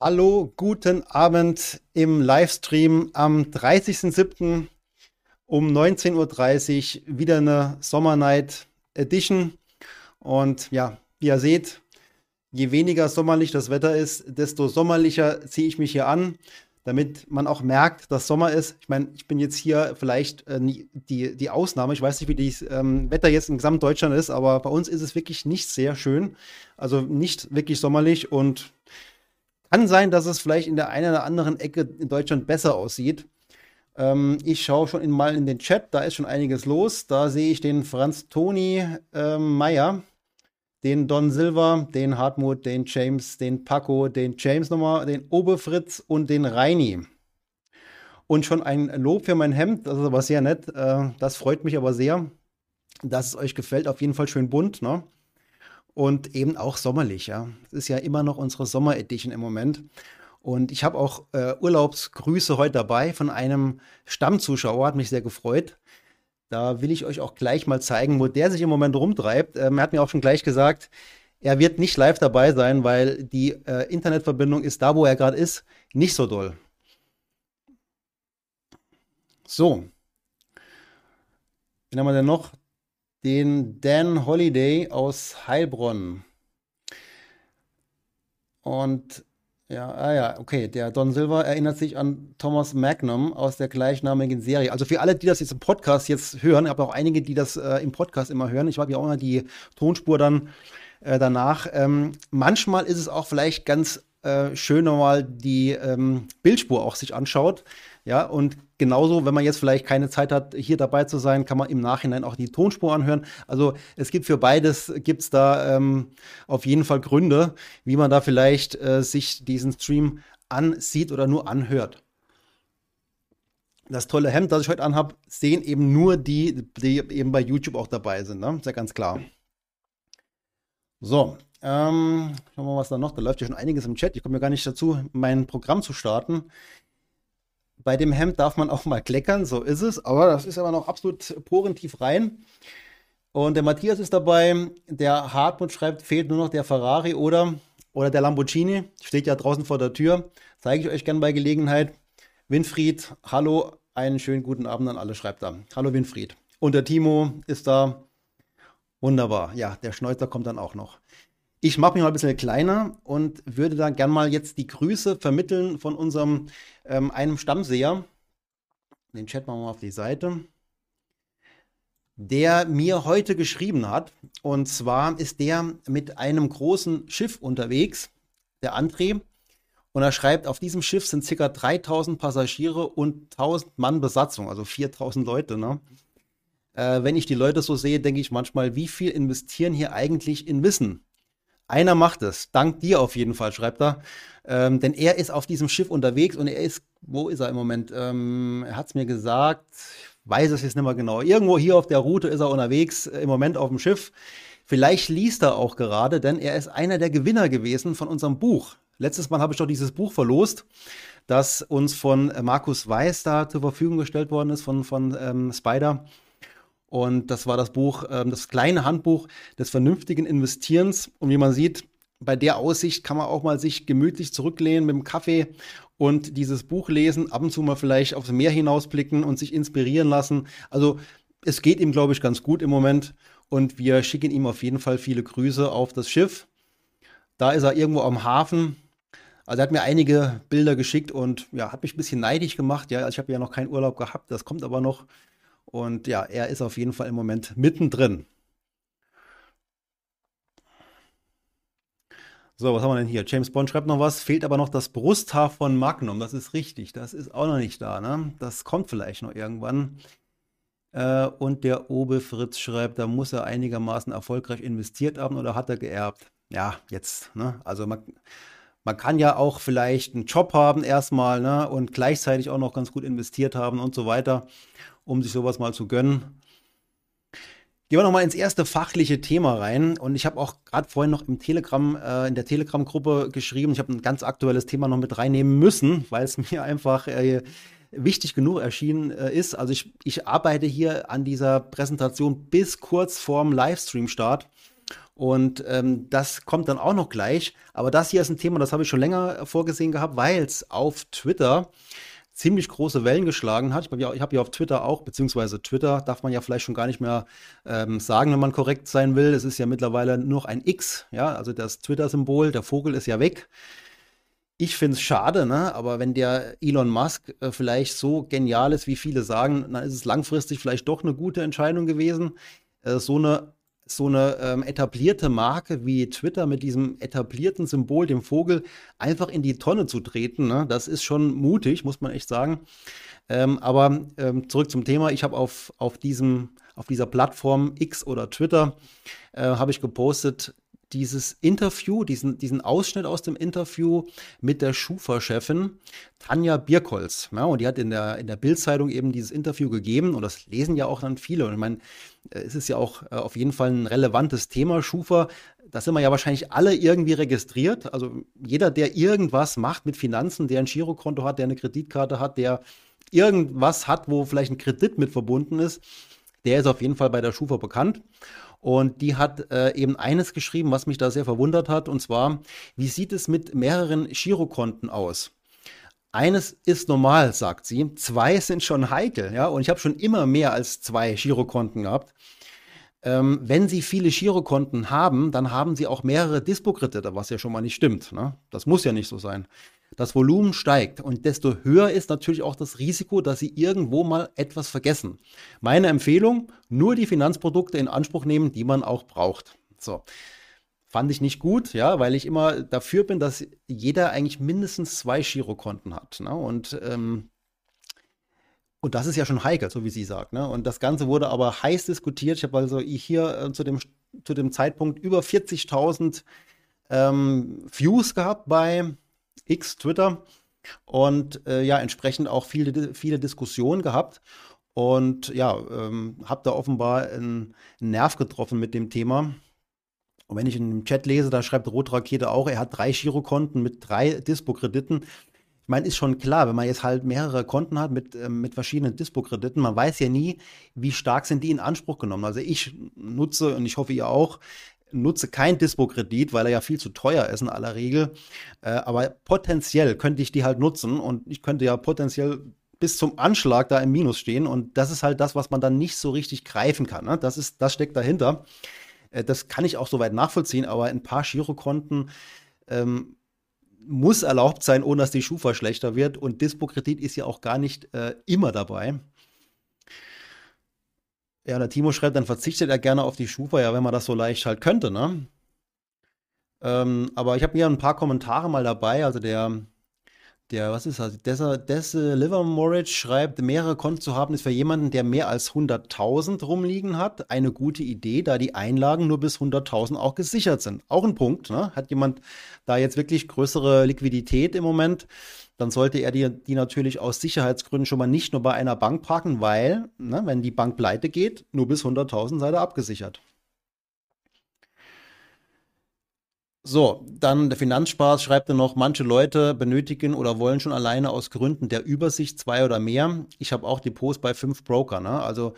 Hallo, guten Abend im Livestream am 30.07. um 19.30 Uhr. Wieder eine Summer Night Edition. Und ja, wie ihr seht, je weniger sommerlich das Wetter ist, desto sommerlicher ziehe ich mich hier an, damit man auch merkt, dass Sommer ist. Ich meine, ich bin jetzt hier vielleicht äh, die, die Ausnahme. Ich weiß nicht, wie das ähm, Wetter jetzt in Gesamtdeutschland ist, aber bei uns ist es wirklich nicht sehr schön. Also nicht wirklich sommerlich und kann sein, dass es vielleicht in der einen oder anderen Ecke in Deutschland besser aussieht. Ähm, ich schaue schon in, mal in den Chat, da ist schon einiges los. Da sehe ich den Franz Toni ähm, Meyer, den Don Silver, den Hartmut, den James, den Paco, den James nochmal, den Oberfritz und den Reini. Und schon ein Lob für mein Hemd, das ist aber sehr nett. Äh, das freut mich aber sehr, dass es euch gefällt. Auf jeden Fall schön bunt. Ne? Und eben auch sommerlich. Ja, es ist ja immer noch unsere Sommer-Edition im Moment. Und ich habe auch äh, Urlaubsgrüße heute dabei von einem Stammzuschauer, hat mich sehr gefreut. Da will ich euch auch gleich mal zeigen, wo der sich im Moment rumtreibt. Ähm, er hat mir auch schon gleich gesagt, er wird nicht live dabei sein, weil die äh, Internetverbindung ist da, wo er gerade ist, nicht so doll. So. Wen haben wir denn noch? Den Dan Holiday aus Heilbronn. Und ja, ah ja, okay, der Don Silver erinnert sich an Thomas Magnum aus der gleichnamigen Serie. Also für alle, die das jetzt im Podcast jetzt hören, habe auch einige, die das äh, im Podcast immer hören. Ich habe ja auch immer die Tonspur dann äh, danach. Ähm, manchmal ist es auch vielleicht ganz äh, schön, nochmal die ähm, Bildspur auch sich anschaut. Ja, und genauso, wenn man jetzt vielleicht keine Zeit hat, hier dabei zu sein, kann man im Nachhinein auch die Tonspur anhören. Also es gibt für beides, gibt es da ähm, auf jeden Fall Gründe, wie man da vielleicht äh, sich diesen Stream ansieht oder nur anhört. Das tolle Hemd, das ich heute anhabe, sehen eben nur die, die eben bei YouTube auch dabei sind. Ne? Ist ja ganz klar. So, ähm, schauen wir mal, was da noch. Da läuft ja schon einiges im Chat. Ich komme ja gar nicht dazu, mein Programm zu starten bei dem Hemd darf man auch mal kleckern, so ist es. Aber das ist aber noch absolut porentief rein. Und der Matthias ist dabei. Der Hartmut schreibt, fehlt nur noch der Ferrari oder, oder der Lamborghini. Steht ja draußen vor der Tür. Zeige ich euch gerne bei Gelegenheit. Winfried, hallo, einen schönen guten Abend an alle, schreibt er. Hallo Winfried. Und der Timo ist da. Wunderbar. Ja, der Schneuzer kommt dann auch noch. Ich mache mich mal ein bisschen kleiner und würde dann gern mal jetzt die Grüße vermitteln von unserem ähm, einem Stammseher. Den Chat machen wir mal auf die Seite. Der mir heute geschrieben hat. Und zwar ist der mit einem großen Schiff unterwegs, der André. Und er schreibt, auf diesem Schiff sind ca. 3000 Passagiere und 1000 Mann Besatzung, also 4000 Leute. Ne? Äh, wenn ich die Leute so sehe, denke ich manchmal, wie viel investieren hier eigentlich in Wissen? Einer macht es. Dank dir auf jeden Fall, schreibt er. Ähm, denn er ist auf diesem Schiff unterwegs und er ist, wo ist er im Moment? Ähm, er hat es mir gesagt, weiß es jetzt nicht mehr genau. Irgendwo hier auf der Route ist er unterwegs, äh, im Moment auf dem Schiff. Vielleicht liest er auch gerade, denn er ist einer der Gewinner gewesen von unserem Buch. Letztes Mal habe ich doch dieses Buch verlost, das uns von Markus Weiß da zur Verfügung gestellt worden ist, von, von ähm, Spider. Und das war das Buch, ähm, das kleine Handbuch des vernünftigen Investierens. Und wie man sieht, bei der Aussicht kann man auch mal sich gemütlich zurücklehnen mit dem Kaffee und dieses Buch lesen, ab und zu mal vielleicht aufs Meer hinausblicken und sich inspirieren lassen. Also es geht ihm, glaube ich, ganz gut im Moment. Und wir schicken ihm auf jeden Fall viele Grüße auf das Schiff. Da ist er irgendwo am Hafen. Also er hat mir einige Bilder geschickt und ja, hat mich ein bisschen neidisch gemacht. Ja, also ich habe ja noch keinen Urlaub gehabt, das kommt aber noch. Und ja, er ist auf jeden Fall im Moment mittendrin. So, was haben wir denn hier? James Bond schreibt noch was, fehlt aber noch das Brusthaar von Magnum. Das ist richtig, das ist auch noch nicht da, ne? Das kommt vielleicht noch irgendwann. Äh, und der Obe Fritz schreibt, da muss er einigermaßen erfolgreich investiert haben oder hat er geerbt? Ja, jetzt, ne? Also man, man kann ja auch vielleicht einen Job haben erstmal, ne? Und gleichzeitig auch noch ganz gut investiert haben und so weiter um sich sowas mal zu gönnen. Gehen wir nochmal ins erste fachliche Thema rein. Und ich habe auch gerade vorhin noch im Telegram, äh, in der Telegram-Gruppe geschrieben, ich habe ein ganz aktuelles Thema noch mit reinnehmen müssen, weil es mir einfach äh, wichtig genug erschienen äh, ist. Also ich, ich arbeite hier an dieser Präsentation bis kurz vorm Livestream-Start. Und ähm, das kommt dann auch noch gleich. Aber das hier ist ein Thema, das habe ich schon länger vorgesehen gehabt, weil es auf Twitter ziemlich große Wellen geschlagen hat. Ich habe ja, auf Twitter auch, beziehungsweise Twitter darf man ja vielleicht schon gar nicht mehr ähm, sagen, wenn man korrekt sein will. Es ist ja mittlerweile nur noch ein X, ja, also das Twitter-Symbol, der Vogel ist ja weg. Ich finde es schade, ne? aber wenn der Elon Musk äh, vielleicht so genial ist, wie viele sagen, dann ist es langfristig vielleicht doch eine gute Entscheidung gewesen. Äh, so eine so eine ähm, etablierte Marke wie Twitter mit diesem etablierten Symbol, dem Vogel, einfach in die Tonne zu treten, ne? das ist schon mutig, muss man echt sagen. Ähm, aber ähm, zurück zum Thema. Ich habe auf, auf, auf dieser Plattform X oder Twitter äh, habe ich gepostet, dieses Interview, diesen, diesen Ausschnitt aus dem Interview mit der Schufa-Chefin Tanja Birkholz. Ja, und die hat in der, in der Bild-Zeitung eben dieses Interview gegeben und das lesen ja auch dann viele. Und ich meine, äh, es ist ja auch äh, auf jeden Fall ein relevantes Thema, Schufa. Da sind wir ja wahrscheinlich alle irgendwie registriert. Also jeder, der irgendwas macht mit Finanzen, der ein Girokonto hat, der eine Kreditkarte hat, der irgendwas hat, wo vielleicht ein Kredit mit verbunden ist, der ist auf jeden Fall bei der Schufa bekannt. Und die hat äh, eben eines geschrieben, was mich da sehr verwundert hat, und zwar, wie sieht es mit mehreren Girokonten aus? Eines ist normal, sagt sie. Zwei sind schon heikel, ja. Und ich habe schon immer mehr als zwei Girokonten gehabt. Ähm, wenn Sie viele Girokonten haben, dann haben Sie auch mehrere Dispo-Kredite, was ja schon mal nicht stimmt. Ne? Das muss ja nicht so sein das Volumen steigt und desto höher ist natürlich auch das Risiko, dass Sie irgendwo mal etwas vergessen. Meine Empfehlung, nur die Finanzprodukte in Anspruch nehmen, die man auch braucht. So. Fand ich nicht gut, ja, weil ich immer dafür bin, dass jeder eigentlich mindestens zwei Girokonten hat. Ne? Und, ähm, und das ist ja schon heikel, so wie sie sagt. Ne? Und das Ganze wurde aber heiß diskutiert. Ich habe also hier äh, zu, dem, zu dem Zeitpunkt über 40.000 ähm, Views gehabt bei X, Twitter. Und äh, ja, entsprechend auch viele, viele Diskussionen gehabt. Und ja, ähm, habe da offenbar einen, einen Nerv getroffen mit dem Thema. Und wenn ich in dem Chat lese, da schreibt Rotrakete auch, er hat drei Girokonten mit drei Dispo-Krediten. Ich meine, ist schon klar, wenn man jetzt halt mehrere Konten hat mit, äh, mit verschiedenen Dispo-Krediten, man weiß ja nie, wie stark sind die in Anspruch genommen. Also ich nutze, und ich hoffe ihr auch, nutze kein Dispo-Kredit, weil er ja viel zu teuer ist in aller Regel. Äh, aber potenziell könnte ich die halt nutzen und ich könnte ja potenziell bis zum Anschlag da im Minus stehen. Und das ist halt das, was man dann nicht so richtig greifen kann. Ne? Das, ist, das steckt dahinter. Äh, das kann ich auch soweit nachvollziehen, aber ein paar Girokonten ähm, muss erlaubt sein, ohne dass die Schufa schlechter wird. Und Dispo-Kredit ist ja auch gar nicht äh, immer dabei. Ja, der Timo schreibt, dann verzichtet er gerne auf die Schufa, ja, wenn man das so leicht halt könnte, ne? Ähm, aber ich habe hier ein paar Kommentare mal dabei. Also der, der, was ist das? Dessa, Desse Livermorage schreibt, mehrere Konten zu haben ist für jemanden, der mehr als 100.000 rumliegen hat, eine gute Idee, da die Einlagen nur bis 100.000 auch gesichert sind. Auch ein Punkt, ne? Hat jemand da jetzt wirklich größere Liquidität im Moment? Dann sollte er die, die natürlich aus Sicherheitsgründen schon mal nicht nur bei einer Bank parken, weil, ne, wenn die Bank pleite geht, nur bis 100.000 seid ihr abgesichert. So, dann der Finanzspaß schreibt er noch, manche Leute benötigen oder wollen schon alleine aus Gründen der Übersicht zwei oder mehr. Ich habe auch Depots bei fünf Broker. Ne? Also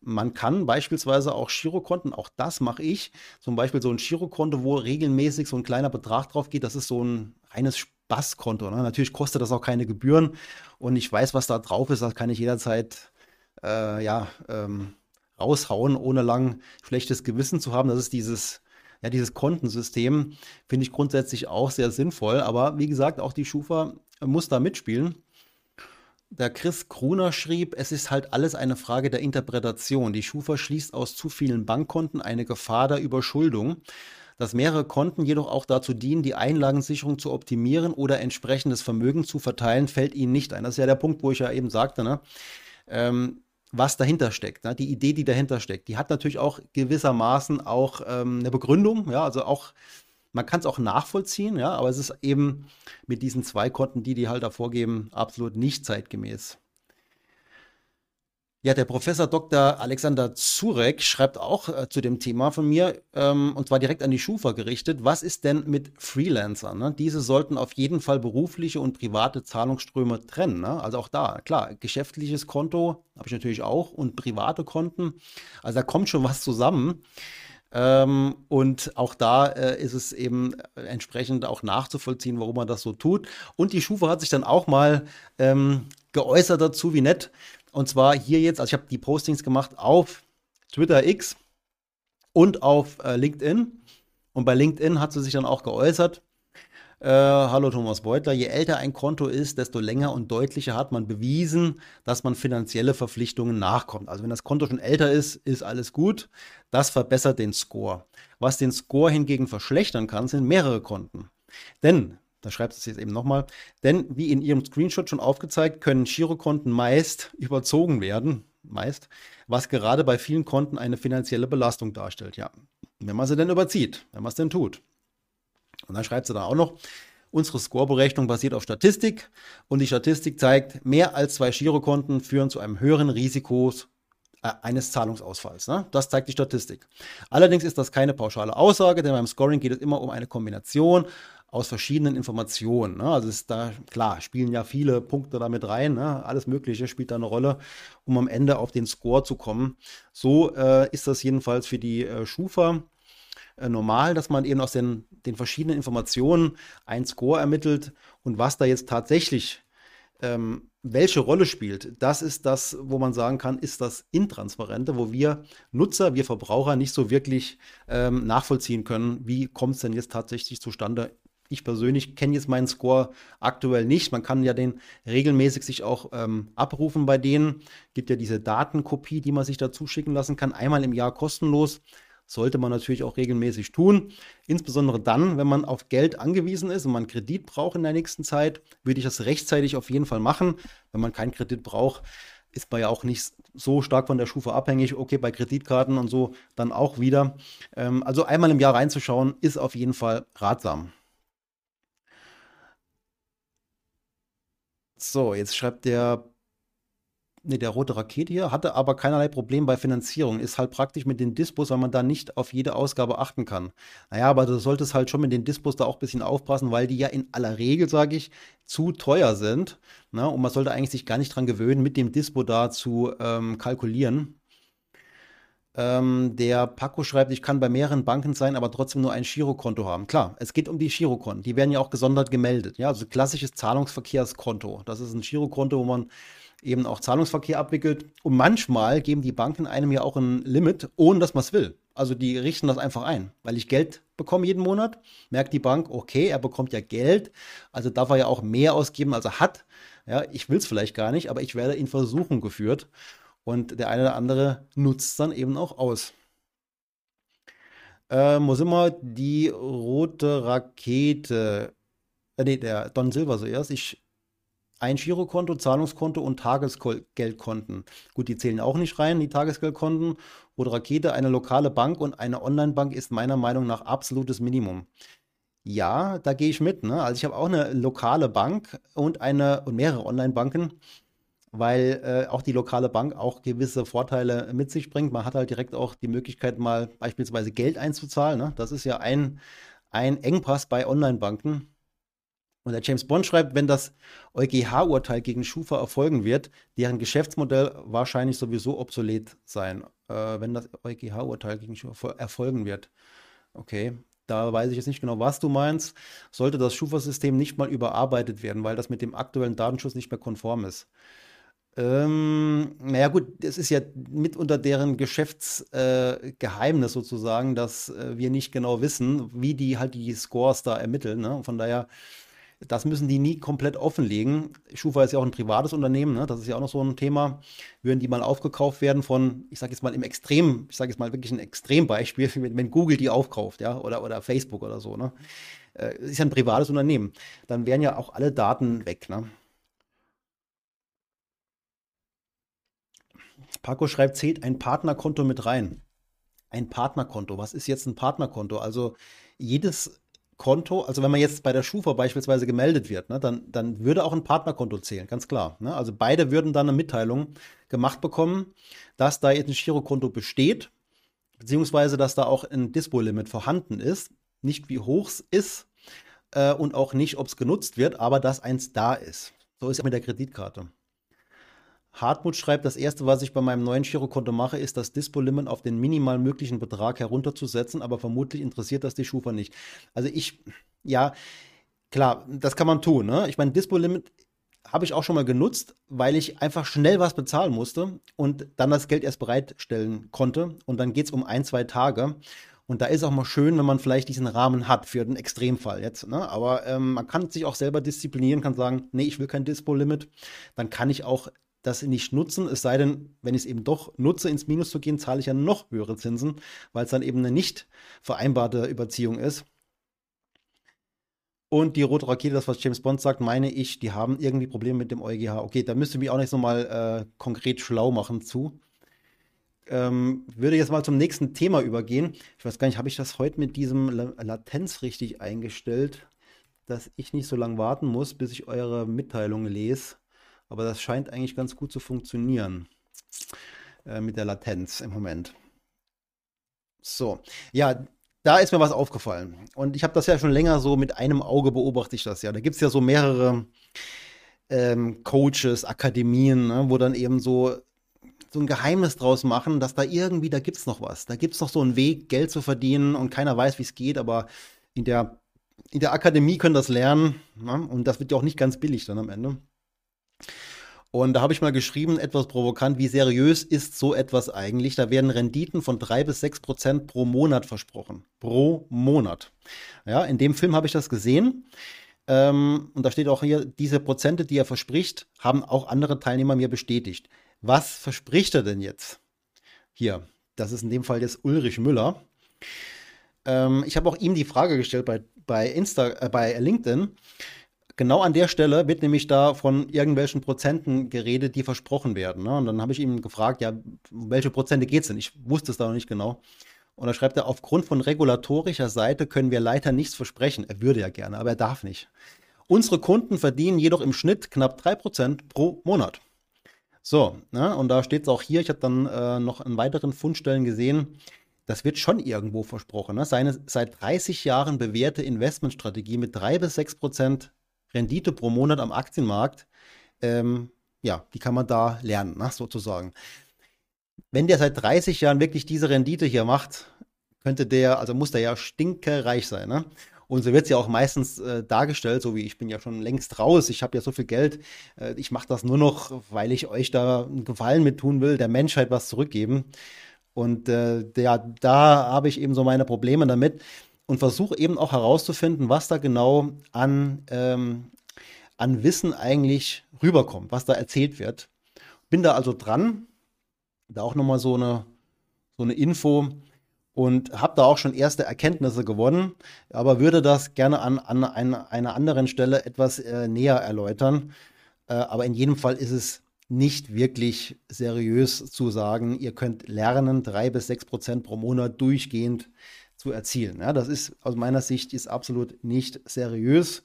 man kann beispielsweise auch Girokonten, auch das mache ich, zum Beispiel so ein Girokonto, wo regelmäßig so ein kleiner Betrag drauf geht, das ist so ein reines Basskonto. Ne? Natürlich kostet das auch keine Gebühren und ich weiß, was da drauf ist. Das kann ich jederzeit äh, ja, ähm, raushauen, ohne lang schlechtes Gewissen zu haben. Das ist dieses, ja, dieses Kontensystem, finde ich grundsätzlich auch sehr sinnvoll. Aber wie gesagt, auch die Schufa muss da mitspielen. Der Chris Gruner schrieb, es ist halt alles eine Frage der Interpretation. Die Schufa schließt aus zu vielen Bankkonten eine Gefahr der Überschuldung dass mehrere Konten jedoch auch dazu dienen, die Einlagensicherung zu optimieren oder entsprechendes Vermögen zu verteilen, fällt ihnen nicht ein. Das ist ja der Punkt, wo ich ja eben sagte, ne? ähm, was dahinter steckt, ne? die Idee, die dahinter steckt. Die hat natürlich auch gewissermaßen auch ähm, eine Begründung, ja, also auch man kann es auch nachvollziehen, ja, aber es ist eben mit diesen zwei Konten, die die halt da vorgeben, absolut nicht zeitgemäß. Ja, der Professor Dr. Alexander Zurek schreibt auch äh, zu dem Thema von mir, ähm, und zwar direkt an die Schufa gerichtet. Was ist denn mit Freelancern? Ne? Diese sollten auf jeden Fall berufliche und private Zahlungsströme trennen. Ne? Also auch da, klar, geschäftliches Konto habe ich natürlich auch und private Konten. Also da kommt schon was zusammen. Ähm, und auch da äh, ist es eben entsprechend auch nachzuvollziehen, warum man das so tut. Und die Schufa hat sich dann auch mal ähm, geäußert dazu, wie nett. Und zwar hier jetzt, also ich habe die Postings gemacht auf Twitter X und auf äh, LinkedIn. Und bei LinkedIn hat sie sich dann auch geäußert. Äh, hallo Thomas Beutler, je älter ein Konto ist, desto länger und deutlicher hat man bewiesen, dass man finanzielle Verpflichtungen nachkommt. Also wenn das Konto schon älter ist, ist alles gut. Das verbessert den Score. Was den Score hingegen verschlechtern kann, sind mehrere Konten. Denn, da schreibt es jetzt eben nochmal, denn wie in Ihrem Screenshot schon aufgezeigt, können Girokonten meist überzogen werden, meist, was gerade bei vielen Konten eine finanzielle Belastung darstellt. Ja, wenn man sie denn überzieht, wenn man es denn tut. Und dann schreibt sie da auch noch, unsere Scoreberechnung basiert auf Statistik und die Statistik zeigt, mehr als zwei Girokonten führen zu einem höheren Risiko äh, eines Zahlungsausfalls. Ne? Das zeigt die Statistik. Allerdings ist das keine pauschale Aussage, denn beim Scoring geht es immer um eine Kombination aus verschiedenen Informationen. Ne? Also ist da, klar, spielen ja viele Punkte damit rein. Ne? Alles Mögliche spielt da eine Rolle, um am Ende auf den Score zu kommen. So äh, ist das jedenfalls für die äh, Schufa äh, normal, dass man eben aus den, den verschiedenen Informationen einen Score ermittelt und was da jetzt tatsächlich ähm, welche Rolle spielt, das ist das, wo man sagen kann, ist das Intransparente, wo wir Nutzer, wir Verbraucher nicht so wirklich ähm, nachvollziehen können, wie kommt es denn jetzt tatsächlich zustande. Ich persönlich kenne jetzt meinen Score aktuell nicht. Man kann ja den regelmäßig sich auch ähm, abrufen bei denen. Gibt ja diese Datenkopie, die man sich dazu schicken lassen kann, einmal im Jahr kostenlos sollte man natürlich auch regelmäßig tun. Insbesondere dann, wenn man auf Geld angewiesen ist und man Kredit braucht in der nächsten Zeit, würde ich das rechtzeitig auf jeden Fall machen. Wenn man keinen Kredit braucht, ist man ja auch nicht so stark von der Schufa abhängig. Okay, bei Kreditkarten und so dann auch wieder. Ähm, also einmal im Jahr reinzuschauen, ist auf jeden Fall ratsam. So, jetzt schreibt der nee, der rote Rakete hier, hatte aber keinerlei Problem bei Finanzierung. Ist halt praktisch mit den Dispos, weil man da nicht auf jede Ausgabe achten kann. Naja, aber du solltest halt schon mit den Dispos da auch ein bisschen aufpassen, weil die ja in aller Regel, sage ich, zu teuer sind. Ne? Und man sollte eigentlich sich gar nicht dran gewöhnen, mit dem Dispo da zu ähm, kalkulieren. Ähm, der Paco schreibt, ich kann bei mehreren Banken sein, aber trotzdem nur ein Girokonto haben. Klar, es geht um die Girokonten. Die werden ja auch gesondert gemeldet. Ja, also klassisches Zahlungsverkehrskonto. Das ist ein Girokonto, wo man eben auch Zahlungsverkehr abwickelt. Und manchmal geben die Banken einem ja auch ein Limit, ohne dass man es will. Also die richten das einfach ein, weil ich Geld bekomme jeden Monat, merkt die Bank, okay, er bekommt ja Geld, also darf er ja auch mehr ausgeben, als er hat. Ja, ich will es vielleicht gar nicht, aber ich werde in Versuchung geführt. Und der eine oder andere nutzt es dann eben auch aus. Äh, wo sind wir? Die rote Rakete. Äh, nee, der Don Silver zuerst. Ich ein Girokonto, Zahlungskonto und Tagesgeldkonten. Gut, die zählen auch nicht rein, die Tagesgeldkonten. Oder Rakete, eine lokale Bank und eine Online-Bank ist meiner Meinung nach absolutes Minimum. Ja, da gehe ich mit. Ne? Also ich habe auch eine lokale Bank und eine und mehrere Online-Banken, weil äh, auch die lokale Bank auch gewisse Vorteile mit sich bringt. Man hat halt direkt auch die Möglichkeit, mal beispielsweise Geld einzuzahlen. Ne? Das ist ja ein, ein Engpass bei Online-Banken und der James Bond schreibt, wenn das EuGH-Urteil gegen Schufa erfolgen wird, deren Geschäftsmodell wahrscheinlich sowieso obsolet sein, äh, wenn das EuGH-Urteil gegen Schufa erfolgen wird. Okay, da weiß ich jetzt nicht genau, was du meinst. Sollte das Schufa-System nicht mal überarbeitet werden, weil das mit dem aktuellen Datenschutz nicht mehr konform ist? Ähm, naja gut, es ist ja mitunter deren Geschäftsgeheimnis äh, sozusagen, dass äh, wir nicht genau wissen, wie die halt die Scores da ermitteln. Ne? Von daher das müssen die nie komplett offenlegen. Schufa ist ja auch ein privates Unternehmen, ne? das ist ja auch noch so ein Thema. Würden die mal aufgekauft werden von, ich sage jetzt mal im Extrem, ich sage jetzt mal wirklich ein Extrembeispiel, wenn Google die aufkauft, ja, oder, oder Facebook oder so, ne? Äh, ist ja ein privates Unternehmen. Dann wären ja auch alle Daten weg, ne? Paco schreibt, zählt ein Partnerkonto mit rein. Ein Partnerkonto. Was ist jetzt ein Partnerkonto? Also jedes Konto, also wenn man jetzt bei der Schufa beispielsweise gemeldet wird, ne, dann, dann würde auch ein Partnerkonto zählen, ganz klar. Ne? Also beide würden dann eine Mitteilung gemacht bekommen, dass da jetzt ein Girokonto besteht, beziehungsweise dass da auch ein Dispo-Limit vorhanden ist, nicht wie hoch es ist äh, und auch nicht, ob es genutzt wird, aber dass eins da ist. So ist es mit der Kreditkarte. Hartmut schreibt, das erste, was ich bei meinem neuen Girokonto mache, ist das Dispo-Limit auf den minimal möglichen Betrag herunterzusetzen, aber vermutlich interessiert das die Schufa nicht. Also ich, ja, klar, das kann man tun. Ne? Ich meine, Dispo-Limit habe ich auch schon mal genutzt, weil ich einfach schnell was bezahlen musste und dann das Geld erst bereitstellen konnte. Und dann geht es um ein, zwei Tage. Und da ist auch mal schön, wenn man vielleicht diesen Rahmen hat für den Extremfall jetzt. Ne? Aber ähm, man kann sich auch selber disziplinieren, kann sagen, nee, ich will kein Dispo-Limit. Dann kann ich auch das nicht nutzen, es sei denn, wenn ich es eben doch nutze, ins Minus zu gehen, zahle ich ja noch höhere Zinsen, weil es dann eben eine nicht vereinbarte Überziehung ist. Und die rote Rakete, das, was James Bond sagt, meine ich, die haben irgendwie Probleme mit dem EuGH. Okay, da müsste ich mich auch nicht so mal äh, konkret schlau machen zu. Ähm, würde jetzt mal zum nächsten Thema übergehen. Ich weiß gar nicht, habe ich das heute mit diesem Latenz richtig eingestellt, dass ich nicht so lange warten muss, bis ich eure Mitteilung lese. Aber das scheint eigentlich ganz gut zu funktionieren äh, mit der Latenz im Moment. So, ja, da ist mir was aufgefallen. Und ich habe das ja schon länger so mit einem Auge beobachte ich das ja. Da gibt es ja so mehrere ähm, Coaches, Akademien, ne, wo dann eben so, so ein Geheimnis draus machen, dass da irgendwie, da gibt es noch was. Da gibt es noch so einen Weg, Geld zu verdienen und keiner weiß, wie es geht, aber in der, in der Akademie können das lernen. Ne? Und das wird ja auch nicht ganz billig dann am Ende. Und da habe ich mal geschrieben, etwas provokant, wie seriös ist so etwas eigentlich? Da werden Renditen von drei bis sechs Prozent pro Monat versprochen. Pro Monat. Ja, in dem Film habe ich das gesehen. Ähm, und da steht auch hier, diese Prozente, die er verspricht, haben auch andere Teilnehmer mir bestätigt. Was verspricht er denn jetzt? Hier, das ist in dem Fall jetzt Ulrich Müller. Ähm, ich habe auch ihm die Frage gestellt bei, bei, Insta, äh, bei LinkedIn. Genau an der Stelle wird nämlich da von irgendwelchen Prozenten geredet, die versprochen werden. Ne? Und dann habe ich ihn gefragt, ja, welche Prozente geht es denn? Ich wusste es da noch nicht genau. Und da schreibt er, aufgrund von regulatorischer Seite können wir leider nichts versprechen. Er würde ja gerne, aber er darf nicht. Unsere Kunden verdienen jedoch im Schnitt knapp 3% pro Monat. So, ne? und da steht es auch hier, ich habe dann äh, noch an weiteren Fundstellen gesehen, das wird schon irgendwo versprochen. Ne? Seine seit 30 Jahren bewährte Investmentstrategie mit 3 bis 6 Prozent Rendite pro Monat am Aktienmarkt, ähm, ja, die kann man da lernen, ne, sozusagen. Wenn der seit 30 Jahren wirklich diese Rendite hier macht, könnte der, also muss der ja stinkereich sein, ne? Und so wird es ja auch meistens äh, dargestellt, so wie ich bin ja schon längst raus, ich habe ja so viel Geld, äh, ich mache das nur noch, weil ich euch da einen Gefallen mit tun will, der Menschheit was zurückgeben. Und äh, der, da habe ich eben so meine Probleme damit und versuche eben auch herauszufinden, was da genau an, ähm, an Wissen eigentlich rüberkommt, was da erzählt wird. Bin da also dran, da auch nochmal so eine, so eine Info und habe da auch schon erste Erkenntnisse gewonnen, aber würde das gerne an, an einer, einer anderen Stelle etwas äh, näher erläutern. Äh, aber in jedem Fall ist es nicht wirklich seriös zu sagen, ihr könnt lernen, drei bis sechs Prozent pro Monat durchgehend zu erzielen. Ja, das ist aus meiner Sicht ist absolut nicht seriös.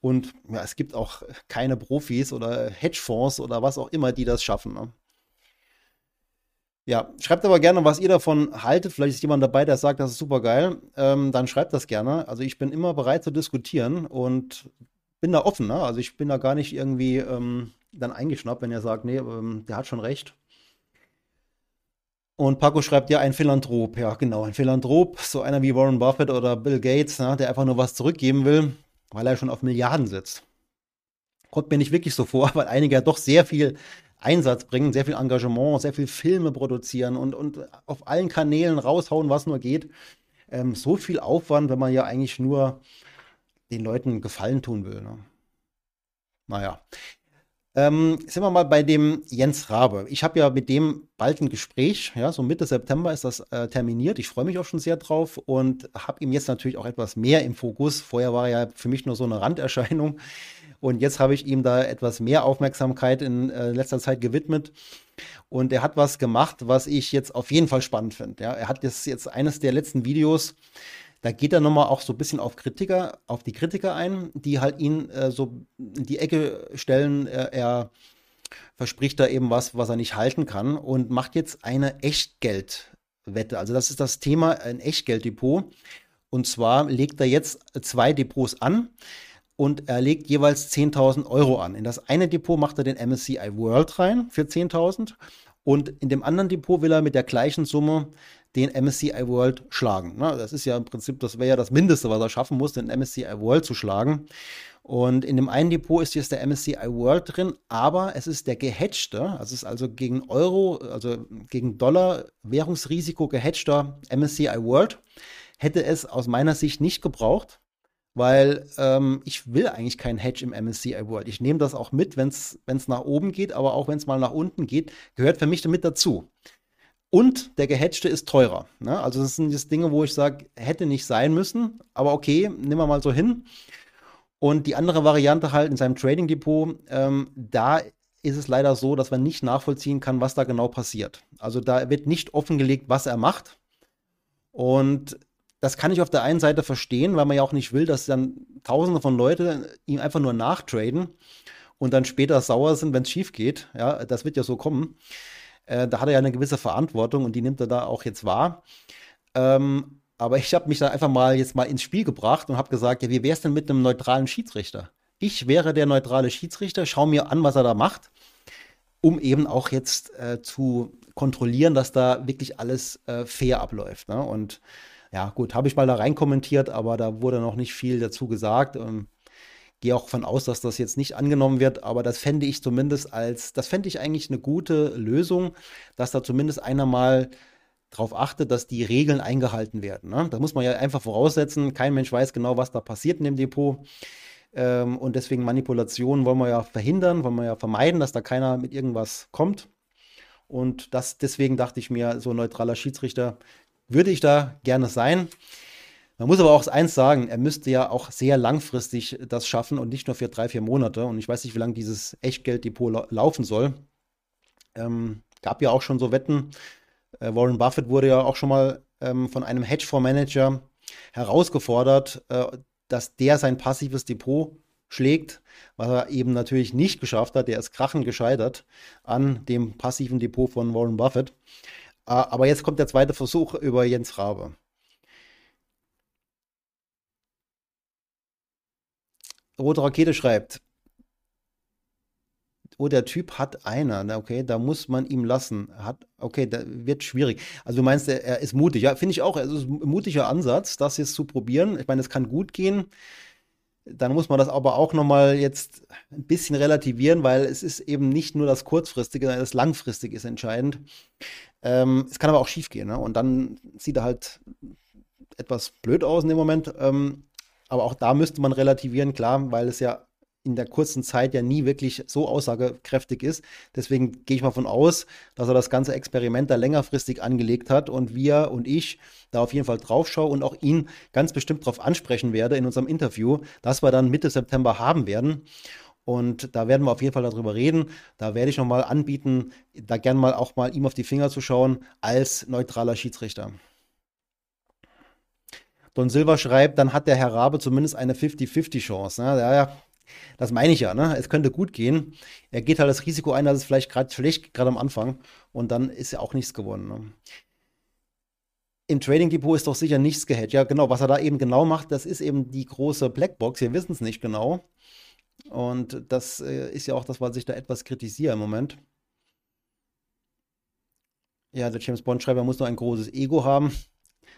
Und ja, es gibt auch keine Profis oder Hedgefonds oder was auch immer, die das schaffen. Ne? Ja, schreibt aber gerne, was ihr davon haltet. Vielleicht ist jemand dabei, der sagt, das ist super geil. Ähm, dann schreibt das gerne. Also ich bin immer bereit zu diskutieren und bin da offen. Ne? Also ich bin da gar nicht irgendwie ähm, dann eingeschnappt, wenn ihr sagt, nee, ähm, der hat schon recht. Und Paco schreibt ja ein Philanthrop, ja genau, ein Philanthrop, so einer wie Warren Buffett oder Bill Gates, ne, der einfach nur was zurückgeben will, weil er schon auf Milliarden sitzt. Kommt mir nicht wirklich so vor, weil einige ja doch sehr viel Einsatz bringen, sehr viel Engagement, sehr viel Filme produzieren und, und auf allen Kanälen raushauen, was nur geht. Ähm, so viel Aufwand, wenn man ja eigentlich nur den Leuten Gefallen tun will. Ne? Naja, ähm, sind wir mal bei dem Jens Rabe. Ich habe ja mit dem bald ein Gespräch, ja, so Mitte September ist das äh, terminiert. Ich freue mich auch schon sehr drauf und habe ihm jetzt natürlich auch etwas mehr im Fokus. Vorher war er ja für mich nur so eine Randerscheinung und jetzt habe ich ihm da etwas mehr Aufmerksamkeit in äh, letzter Zeit gewidmet. Und er hat was gemacht, was ich jetzt auf jeden Fall spannend finde. Ja, er hat jetzt, jetzt eines der letzten Videos da geht er nochmal auch so ein bisschen auf Kritiker, auf die Kritiker ein, die halt ihn äh, so in die Ecke stellen. Er, er, verspricht da eben was, was er nicht halten kann und macht jetzt eine Echtgeldwette. Also das ist das Thema, ein Echtgelddepot. Und zwar legt er jetzt zwei Depots an. und er legt jeweils 10.000 Euro an. In das eine Depot macht er den MSCI World rein für 10.000 und in dem anderen Depot will er mit der gleichen Summe den MSCI World schlagen. das ist ja im Prinzip, das wäre ja das Mindeste, was er schaffen muss, den MSCI World zu schlagen. Und in dem einen Depot ist jetzt der MSCI World drin, aber es ist der gehatchte, also es ist also gegen Euro, also gegen Dollar Währungsrisiko gehatchter MSCI World. Hätte es aus meiner Sicht nicht gebraucht, weil ähm, ich will eigentlich keinen Hedge im MSCI World. Ich nehme das auch mit, wenn es nach oben geht, aber auch wenn es mal nach unten geht, gehört für mich damit dazu. Und der gehatchte ist teurer. Ne? Also das sind jetzt Dinge, wo ich sage, hätte nicht sein müssen, aber okay, nehmen wir mal so hin. Und die andere Variante halt in seinem Trading Depot, ähm, da ist es leider so, dass man nicht nachvollziehen kann, was da genau passiert. Also da wird nicht offengelegt, was er macht. Und das kann ich auf der einen Seite verstehen, weil man ja auch nicht will, dass dann Tausende von Leuten ihm einfach nur nachtraden und dann später sauer sind, wenn es schief geht. Ja, das wird ja so kommen. Äh, da hat er ja eine gewisse Verantwortung und die nimmt er da auch jetzt wahr. Ähm, aber ich habe mich da einfach mal jetzt mal ins Spiel gebracht und habe gesagt, ja, wie wäre es denn mit einem neutralen Schiedsrichter? Ich wäre der neutrale Schiedsrichter, schau mir an, was er da macht, um eben auch jetzt äh, zu kontrollieren, dass da wirklich alles äh, fair abläuft. Ne? Und ja, gut, habe ich mal da rein kommentiert, aber da wurde noch nicht viel dazu gesagt. Ähm, gehe auch von aus, dass das jetzt nicht angenommen wird, aber das fände ich zumindest als, das fände ich eigentlich eine gute Lösung, dass da zumindest einer mal darauf achtet, dass die Regeln eingehalten werden. Ne? Da muss man ja einfach voraussetzen, kein Mensch weiß genau, was da passiert in dem Depot. Ähm, und deswegen Manipulationen wollen wir ja verhindern, wollen wir ja vermeiden, dass da keiner mit irgendwas kommt. Und das, deswegen dachte ich mir, so ein neutraler Schiedsrichter würde ich da gerne sein. Man muss aber auch eins sagen, er müsste ja auch sehr langfristig das schaffen und nicht nur für drei, vier Monate. Und ich weiß nicht, wie lange dieses Echtgelddepot la laufen soll. Ähm, gab ja auch schon so Wetten. Äh, Warren Buffett wurde ja auch schon mal ähm, von einem Hedgefondsmanager herausgefordert, äh, dass der sein passives Depot schlägt, was er eben natürlich nicht geschafft hat. Der ist krachend gescheitert an dem passiven Depot von Warren Buffett. Ah, aber jetzt kommt der zweite Versuch über Jens Rabe. Rote Rakete schreibt, oh, der Typ hat einer, okay, da muss man ihm lassen. Hat, okay, da wird schwierig. Also du meinst, er, er ist mutig. Ja, finde ich auch. Es ist ein mutiger Ansatz, das jetzt zu probieren. Ich meine, es kann gut gehen. Dann muss man das aber auch nochmal jetzt ein bisschen relativieren, weil es ist eben nicht nur das Kurzfristige, sondern das Langfristige ist entscheidend. Ähm, es kann aber auch schief gehen. Ne? Und dann sieht er halt etwas blöd aus in dem Moment. Ähm, aber auch da müsste man relativieren, klar, weil es ja in der kurzen Zeit ja nie wirklich so aussagekräftig ist. Deswegen gehe ich mal von aus, dass er das ganze Experiment da längerfristig angelegt hat und wir und ich da auf jeden Fall drauf schaue und auch ihn ganz bestimmt darauf ansprechen werde in unserem Interview, das wir dann Mitte September haben werden. Und da werden wir auf jeden Fall darüber reden. Da werde ich nochmal anbieten, da gern mal auch mal ihm auf die Finger zu schauen als neutraler Schiedsrichter. Don Silva schreibt, dann hat der Herr Rabe zumindest eine 50-50-Chance. Ne? Ja, ja, das meine ich ja, ne? Es könnte gut gehen. Er geht halt das Risiko ein, dass es vielleicht gerade schlecht, gerade am Anfang, und dann ist ja auch nichts gewonnen. Ne? Im Trading Depot ist doch sicher nichts gehedged. Ja, genau, was er da eben genau macht, das ist eben die große Blackbox. Wir wissen es nicht genau. Und das äh, ist ja auch das, was ich da etwas kritisiere im Moment. Ja, der James Bond-Schreiber muss nur ein großes Ego haben.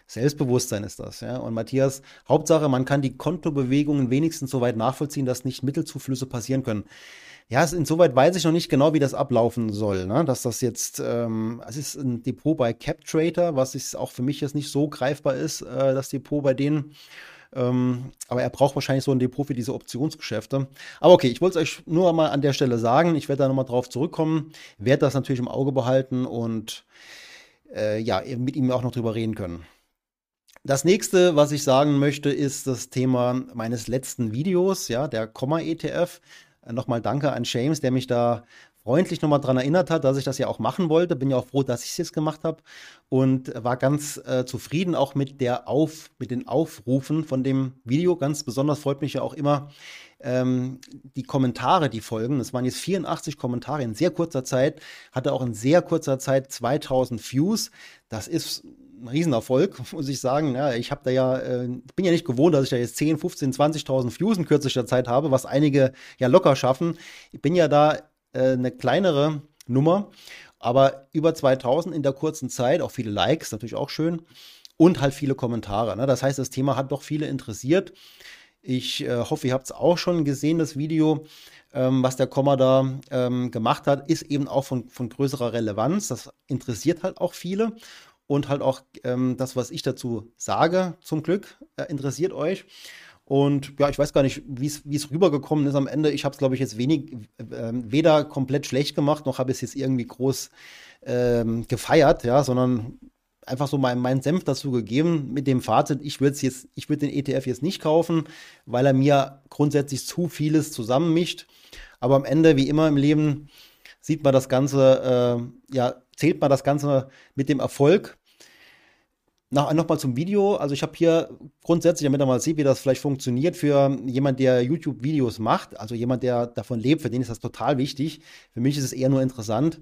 Selbstbewusstsein ist das, ja. Und Matthias, Hauptsache, man kann die Kontobewegungen wenigstens so weit nachvollziehen, dass nicht Mittelzuflüsse passieren können. Ja, insoweit weiß ich noch nicht genau, wie das ablaufen soll. Ne? Dass das jetzt, ähm, es ist ein Depot bei CapTrader, was ist auch für mich jetzt nicht so greifbar ist, äh, das Depot bei denen. Ähm, aber er braucht wahrscheinlich so ein Depot für diese Optionsgeschäfte. Aber okay, ich wollte es euch nur mal an der Stelle sagen. Ich werde da nochmal drauf zurückkommen, werde das natürlich im Auge behalten und äh, ja, mit ihm auch noch drüber reden können. Das nächste, was ich sagen möchte, ist das Thema meines letzten Videos, ja, der Komma-ETF. Äh, nochmal danke an James, der mich da freundlich nochmal daran erinnert hat, dass ich das ja auch machen wollte. Bin ja auch froh, dass ich es jetzt gemacht habe und war ganz äh, zufrieden auch mit der Auf, mit den Aufrufen von dem Video. Ganz besonders freut mich ja auch immer ähm, die Kommentare, die folgen. Es waren jetzt 84 Kommentare in sehr kurzer Zeit, hatte auch in sehr kurzer Zeit 2000 Views. Das ist ein Riesenerfolg, muss ich sagen. Ja, ich habe da ja, äh, bin ja nicht gewohnt, dass ich da jetzt 10, 15, 20.000 Views in kürzester Zeit habe, was einige ja locker schaffen. Ich bin ja da äh, eine kleinere Nummer, aber über 2000 in der kurzen Zeit, auch viele Likes, natürlich auch schön und halt viele Kommentare. Ne? Das heißt, das Thema hat doch viele interessiert. Ich äh, hoffe, ihr habt es auch schon gesehen, das Video ähm, was der Komma da ähm, gemacht hat, ist eben auch von, von größerer Relevanz. Das interessiert halt auch viele. Und halt auch ähm, das, was ich dazu sage, zum Glück, äh, interessiert euch. Und ja, ich weiß gar nicht, wie es rübergekommen ist am Ende. Ich habe es, glaube ich, jetzt wenig, äh, weder komplett schlecht gemacht, noch habe ich es jetzt irgendwie groß äh, gefeiert, ja, sondern einfach so meinen mein Senf dazu gegeben mit dem Fazit, ich würde jetzt, ich würde den ETF jetzt nicht kaufen, weil er mir grundsätzlich zu vieles zusammenmischt. Aber am Ende, wie immer im Leben, sieht man das Ganze, äh, ja, zählt man das Ganze mit dem Erfolg. Nochmal zum Video. Also ich habe hier grundsätzlich, damit ihr mal sieht, wie das vielleicht funktioniert, für jemand, der YouTube-Videos macht, also jemand, der davon lebt, für den ist das total wichtig. Für mich ist es eher nur interessant,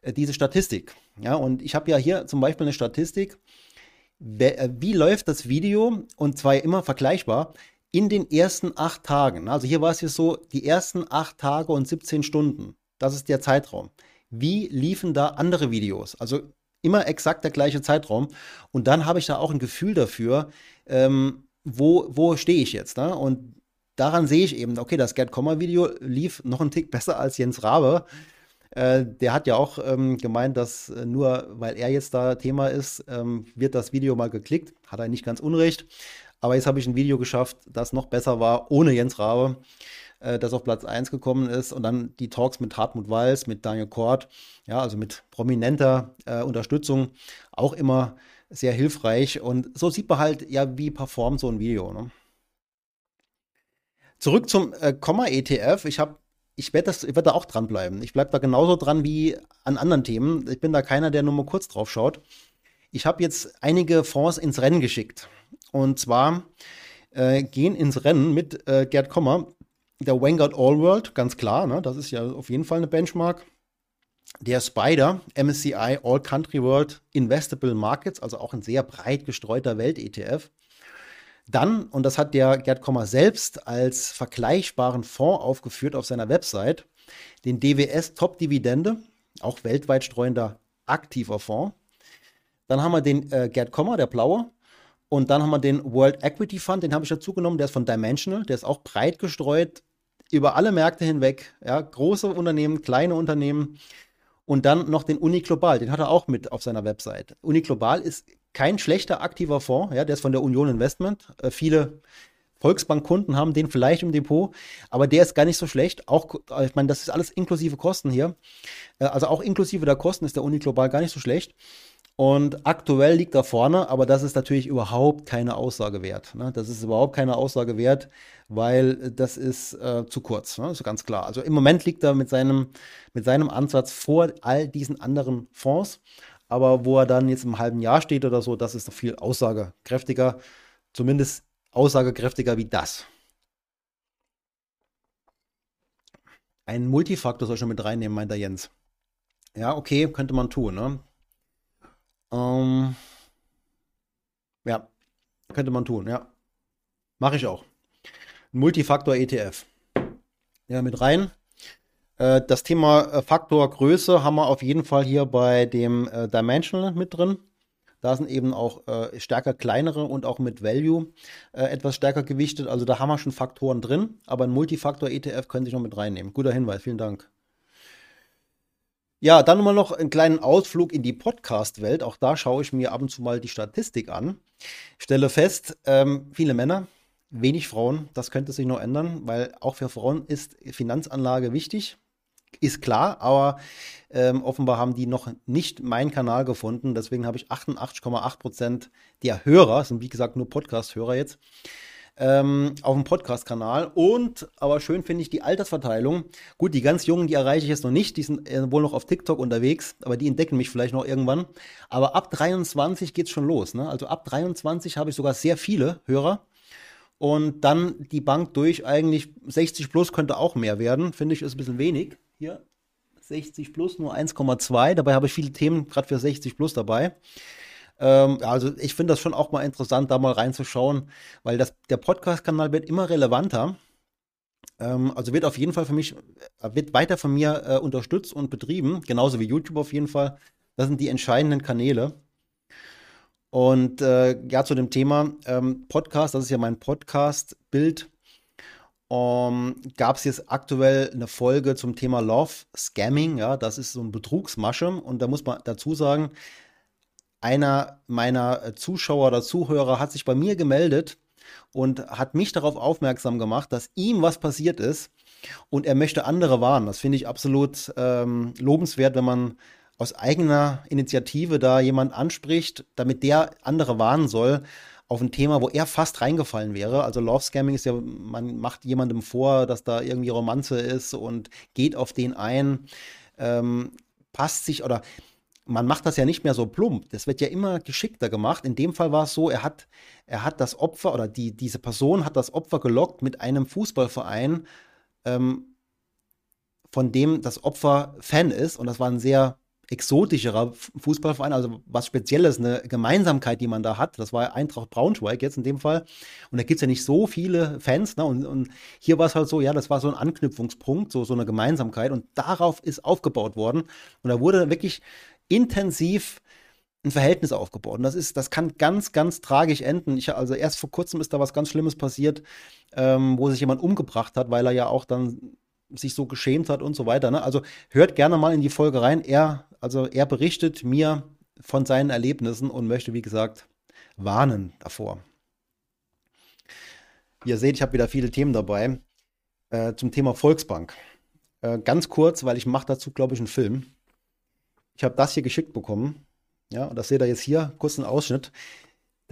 äh, diese Statistik. Ja, und ich habe ja hier zum Beispiel eine Statistik, äh, wie läuft das Video, und zwar immer vergleichbar, in den ersten acht Tagen. Also hier war es jetzt so, die ersten acht Tage und 17 Stunden. Das ist der Zeitraum. Wie liefen da andere Videos? Also immer exakt der gleiche Zeitraum. Und dann habe ich da auch ein Gefühl dafür, ähm, wo, wo stehe ich jetzt. Ne? Und daran sehe ich eben, okay, das Gerd Kommer Video lief noch einen Tick besser als Jens Rabe. Äh, der hat ja auch ähm, gemeint, dass äh, nur weil er jetzt da Thema ist, ähm, wird das Video mal geklickt. Hat er nicht ganz unrecht. Aber jetzt habe ich ein Video geschafft, das noch besser war, ohne Jens Rabe, äh, das auf Platz 1 gekommen ist. Und dann die Talks mit Hartmut Walz, mit Daniel Kort, ja, also mit prominenter äh, Unterstützung, auch immer sehr hilfreich. Und so sieht man halt, ja, wie performt so ein Video. Ne? Zurück zum äh, Komma-ETF. Ich habe ich werde werd da auch dranbleiben. Ich bleibe da genauso dran wie an anderen Themen. Ich bin da keiner, der nur mal kurz drauf schaut. Ich habe jetzt einige Fonds ins Rennen geschickt. Und zwar äh, gehen ins Rennen mit äh, Gerd Kommer der Vanguard All World, ganz klar, ne? das ist ja auf jeden Fall eine Benchmark. Der Spider MSCI All Country World Investable Markets, also auch ein sehr breit gestreuter Welt-ETF. Dann, und das hat der Gerd Kommer selbst als vergleichbaren Fonds aufgeführt auf seiner Website, den DWS Top Dividende, auch weltweit streuender aktiver Fonds. Dann haben wir den äh, Gerd Kommer, der blaue, und dann haben wir den World Equity Fund, den habe ich dazu genommen, der ist von Dimensional, der ist auch breit gestreut über alle Märkte hinweg, ja, große Unternehmen, kleine Unternehmen. Und dann noch den Uni Global, den hat er auch mit auf seiner Website. Uni Global ist kein schlechter aktiver Fonds, ja, der ist von der Union Investment. Äh, viele Volksbankkunden haben den vielleicht im Depot, aber der ist gar nicht so schlecht. Auch, äh, ich meine, das ist alles inklusive Kosten hier. Äh, also auch inklusive der Kosten ist der Uni Global gar nicht so schlecht. Und aktuell liegt er vorne, aber das ist natürlich überhaupt keine Aussage wert. Ne? Das ist überhaupt keine Aussage wert, weil das ist äh, zu kurz, ne? ist ganz klar. Also im Moment liegt er mit seinem, mit seinem Ansatz vor all diesen anderen Fonds. Aber wo er dann jetzt im halben Jahr steht oder so, das ist noch viel aussagekräftiger. Zumindest aussagekräftiger wie das. Ein Multifaktor soll ich schon mit reinnehmen, meint der Jens. Ja, okay, könnte man tun. Ne? Ähm, ja, könnte man tun, ja. Mache ich auch. Multifaktor ETF. Ja, mit rein. Äh, das Thema äh, Faktor Größe haben wir auf jeden Fall hier bei dem äh, Dimensional mit drin. Da sind eben auch äh, stärker kleinere und auch mit Value äh, etwas stärker gewichtet. Also da haben wir schon Faktoren drin, aber ein Multifaktor ETF können Sie noch mit reinnehmen. Guter Hinweis, vielen Dank. Ja, dann mal noch einen kleinen Ausflug in die Podcast-Welt. Auch da schaue ich mir ab und zu mal die Statistik an. Stelle fest, ähm, viele Männer, wenig Frauen. Das könnte sich noch ändern, weil auch für Frauen ist Finanzanlage wichtig. Ist klar, aber ähm, offenbar haben die noch nicht meinen Kanal gefunden. Deswegen habe ich 88,8 Prozent der Hörer, sind wie gesagt nur Podcast-Hörer jetzt, ähm, auf dem Podcast-Kanal. Und, aber schön finde ich die Altersverteilung. Gut, die ganz Jungen, die erreiche ich jetzt noch nicht. Die sind äh, wohl noch auf TikTok unterwegs, aber die entdecken mich vielleicht noch irgendwann. Aber ab 23 geht es schon los. Ne? Also ab 23 habe ich sogar sehr viele Hörer. Und dann die Bank durch, eigentlich 60 plus könnte auch mehr werden. Finde ich, ist ein bisschen wenig. Hier 60 plus, nur 1,2. Dabei habe ich viele Themen gerade für 60 plus dabei. Ähm, also ich finde das schon auch mal interessant, da mal reinzuschauen, weil das, der Podcast-Kanal wird immer relevanter. Ähm, also wird auf jeden Fall für mich, äh, wird weiter von mir äh, unterstützt und betrieben, genauso wie YouTube auf jeden Fall. Das sind die entscheidenden Kanäle. Und äh, ja, zu dem Thema ähm, Podcast, das ist ja mein Podcast-Bild. Um, gab es jetzt aktuell eine Folge zum Thema Love Scamming, ja, das ist so ein Betrugsmasche und da muss man dazu sagen, einer meiner äh, Zuschauer oder Zuhörer hat sich bei mir gemeldet und hat mich darauf aufmerksam gemacht, dass ihm was passiert ist und er möchte andere warnen. Das finde ich absolut ähm, lobenswert, wenn man aus eigener Initiative da jemand anspricht, damit der andere warnen soll auf ein Thema, wo er fast reingefallen wäre. Also Love Scamming ist ja, man macht jemandem vor, dass da irgendwie Romanze ist und geht auf den ein, ähm, passt sich oder man macht das ja nicht mehr so plump. Das wird ja immer geschickter gemacht. In dem Fall war es so, er hat, er hat das Opfer oder die, diese Person hat das Opfer gelockt mit einem Fußballverein, ähm, von dem das Opfer Fan ist. Und das war ein sehr exotischerer Fußballverein, also was Spezielles, eine Gemeinsamkeit, die man da hat. Das war Eintracht Braunschweig jetzt in dem Fall. Und da gibt es ja nicht so viele Fans. Ne? Und, und hier war es halt so, ja, das war so ein Anknüpfungspunkt, so, so eine Gemeinsamkeit. Und darauf ist aufgebaut worden. Und da wurde wirklich intensiv ein Verhältnis aufgebaut. Und das ist, das kann ganz, ganz tragisch enden. Ich, also erst vor kurzem ist da was ganz Schlimmes passiert, ähm, wo sich jemand umgebracht hat, weil er ja auch dann sich so geschämt hat und so weiter. Ne? Also hört gerne mal in die Folge rein. Er also er berichtet mir von seinen Erlebnissen und möchte, wie gesagt, warnen davor. Ihr seht, ich habe wieder viele Themen dabei äh, zum Thema Volksbank. Äh, ganz kurz, weil ich mache dazu, glaube ich, einen Film. Ich habe das hier geschickt bekommen. Ja, und das seht ihr jetzt hier, kurz einen Ausschnitt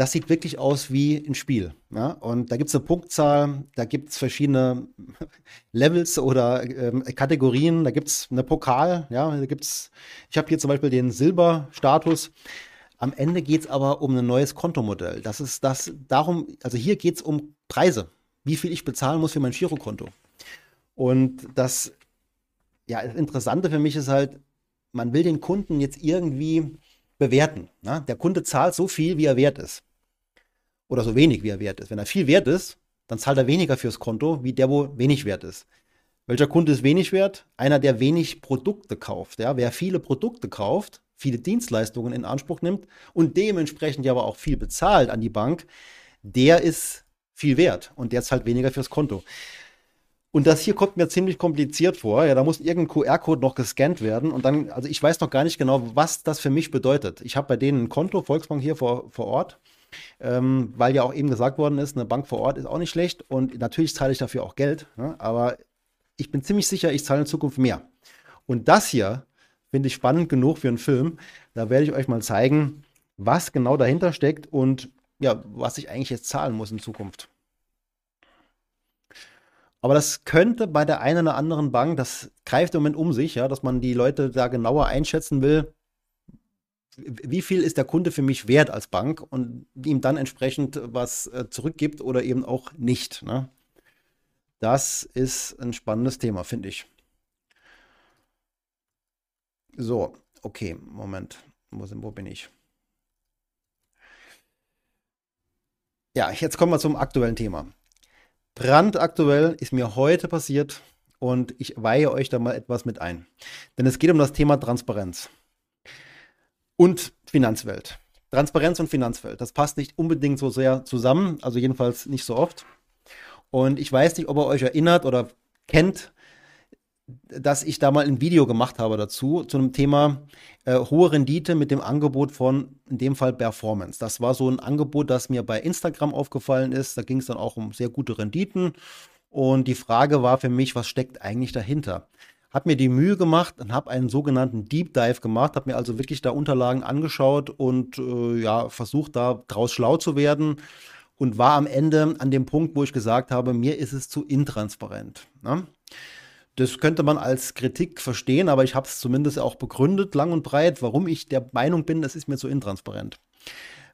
das sieht wirklich aus wie ein Spiel. Ja? Und da gibt es eine Punktzahl, da gibt es verschiedene Levels oder ähm, Kategorien, da gibt es eine Pokal, ja, da gibt's, ich habe hier zum Beispiel den Silberstatus. Am Ende geht es aber um ein neues Kontomodell. Das ist das darum, also hier geht es um Preise, wie viel ich bezahlen muss für mein Girokonto. Und das, ja, das Interessante für mich ist halt, man will den Kunden jetzt irgendwie bewerten. Ne? Der Kunde zahlt so viel, wie er wert ist oder so wenig, wie er wert ist. Wenn er viel wert ist, dann zahlt er weniger fürs Konto, wie der, wo wenig wert ist. Welcher Kunde ist wenig wert? Einer, der wenig Produkte kauft. Ja? Wer viele Produkte kauft, viele Dienstleistungen in Anspruch nimmt und dementsprechend aber auch viel bezahlt an die Bank, der ist viel wert und der zahlt weniger fürs Konto. Und das hier kommt mir ziemlich kompliziert vor. Ja, da muss irgendein QR-Code noch gescannt werden. Und dann, also ich weiß noch gar nicht genau, was das für mich bedeutet. Ich habe bei denen ein Konto, Volksbank hier vor, vor Ort ähm, weil ja auch eben gesagt worden ist, eine Bank vor Ort ist auch nicht schlecht und natürlich zahle ich dafür auch Geld, ne? aber ich bin ziemlich sicher, ich zahle in Zukunft mehr. Und das hier finde ich spannend genug für einen Film. Da werde ich euch mal zeigen, was genau dahinter steckt und ja, was ich eigentlich jetzt zahlen muss in Zukunft. Aber das könnte bei der einen oder anderen Bank, das greift im Moment um sich, ja, dass man die Leute da genauer einschätzen will, wie viel ist der Kunde für mich wert als Bank und ihm dann entsprechend was äh, zurückgibt oder eben auch nicht. Ne? Das ist ein spannendes Thema, finde ich. So, okay, Moment. Wo, sind, wo bin ich? Ja, jetzt kommen wir zum aktuellen Thema. Brandaktuell ist mir heute passiert und ich weihe euch da mal etwas mit ein. Denn es geht um das Thema Transparenz und Finanzwelt. Transparenz und Finanzwelt, das passt nicht unbedingt so sehr zusammen, also jedenfalls nicht so oft. Und ich weiß nicht, ob ihr euch erinnert oder kennt, dass ich da mal ein Video gemacht habe dazu, zu einem Thema äh, hohe Rendite mit dem Angebot von, in dem Fall Performance. Das war so ein Angebot, das mir bei Instagram aufgefallen ist. Da ging es dann auch um sehr gute Renditen. Und die Frage war für mich, was steckt eigentlich dahinter? Habe mir die Mühe gemacht und habe einen sogenannten Deep Dive gemacht, habe mir also wirklich da Unterlagen angeschaut und äh, ja, versucht da draus schlau zu werden und war am Ende an dem Punkt, wo ich gesagt habe, mir ist es zu intransparent. Ne? Das könnte man als Kritik verstehen, aber ich habe es zumindest auch begründet, lang und breit, warum ich der Meinung bin, das ist mir zu intransparent.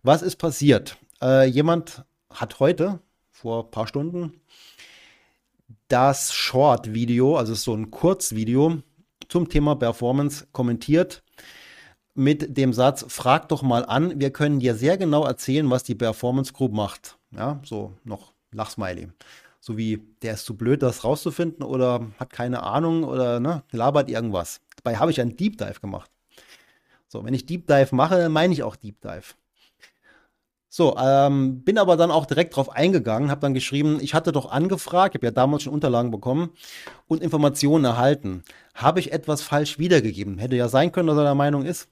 Was ist passiert? Äh, jemand hat heute, vor ein paar Stunden, das Short-Video, also so ein Kurzvideo zum Thema Performance kommentiert, mit dem Satz, frag doch mal an, wir können dir sehr genau erzählen, was die Performance Group macht. Ja, so noch Lachsmiley. So wie, der ist zu blöd, das rauszufinden oder hat keine Ahnung oder ne, labert irgendwas. Dabei habe ich einen Deep Dive gemacht. So, wenn ich Deep Dive mache, meine ich auch Deep Dive. So, ähm, bin aber dann auch direkt drauf eingegangen, habe dann geschrieben, ich hatte doch angefragt, habe ja damals schon Unterlagen bekommen und Informationen erhalten. Habe ich etwas falsch wiedergegeben? Hätte ja sein können, dass er der Meinung ist.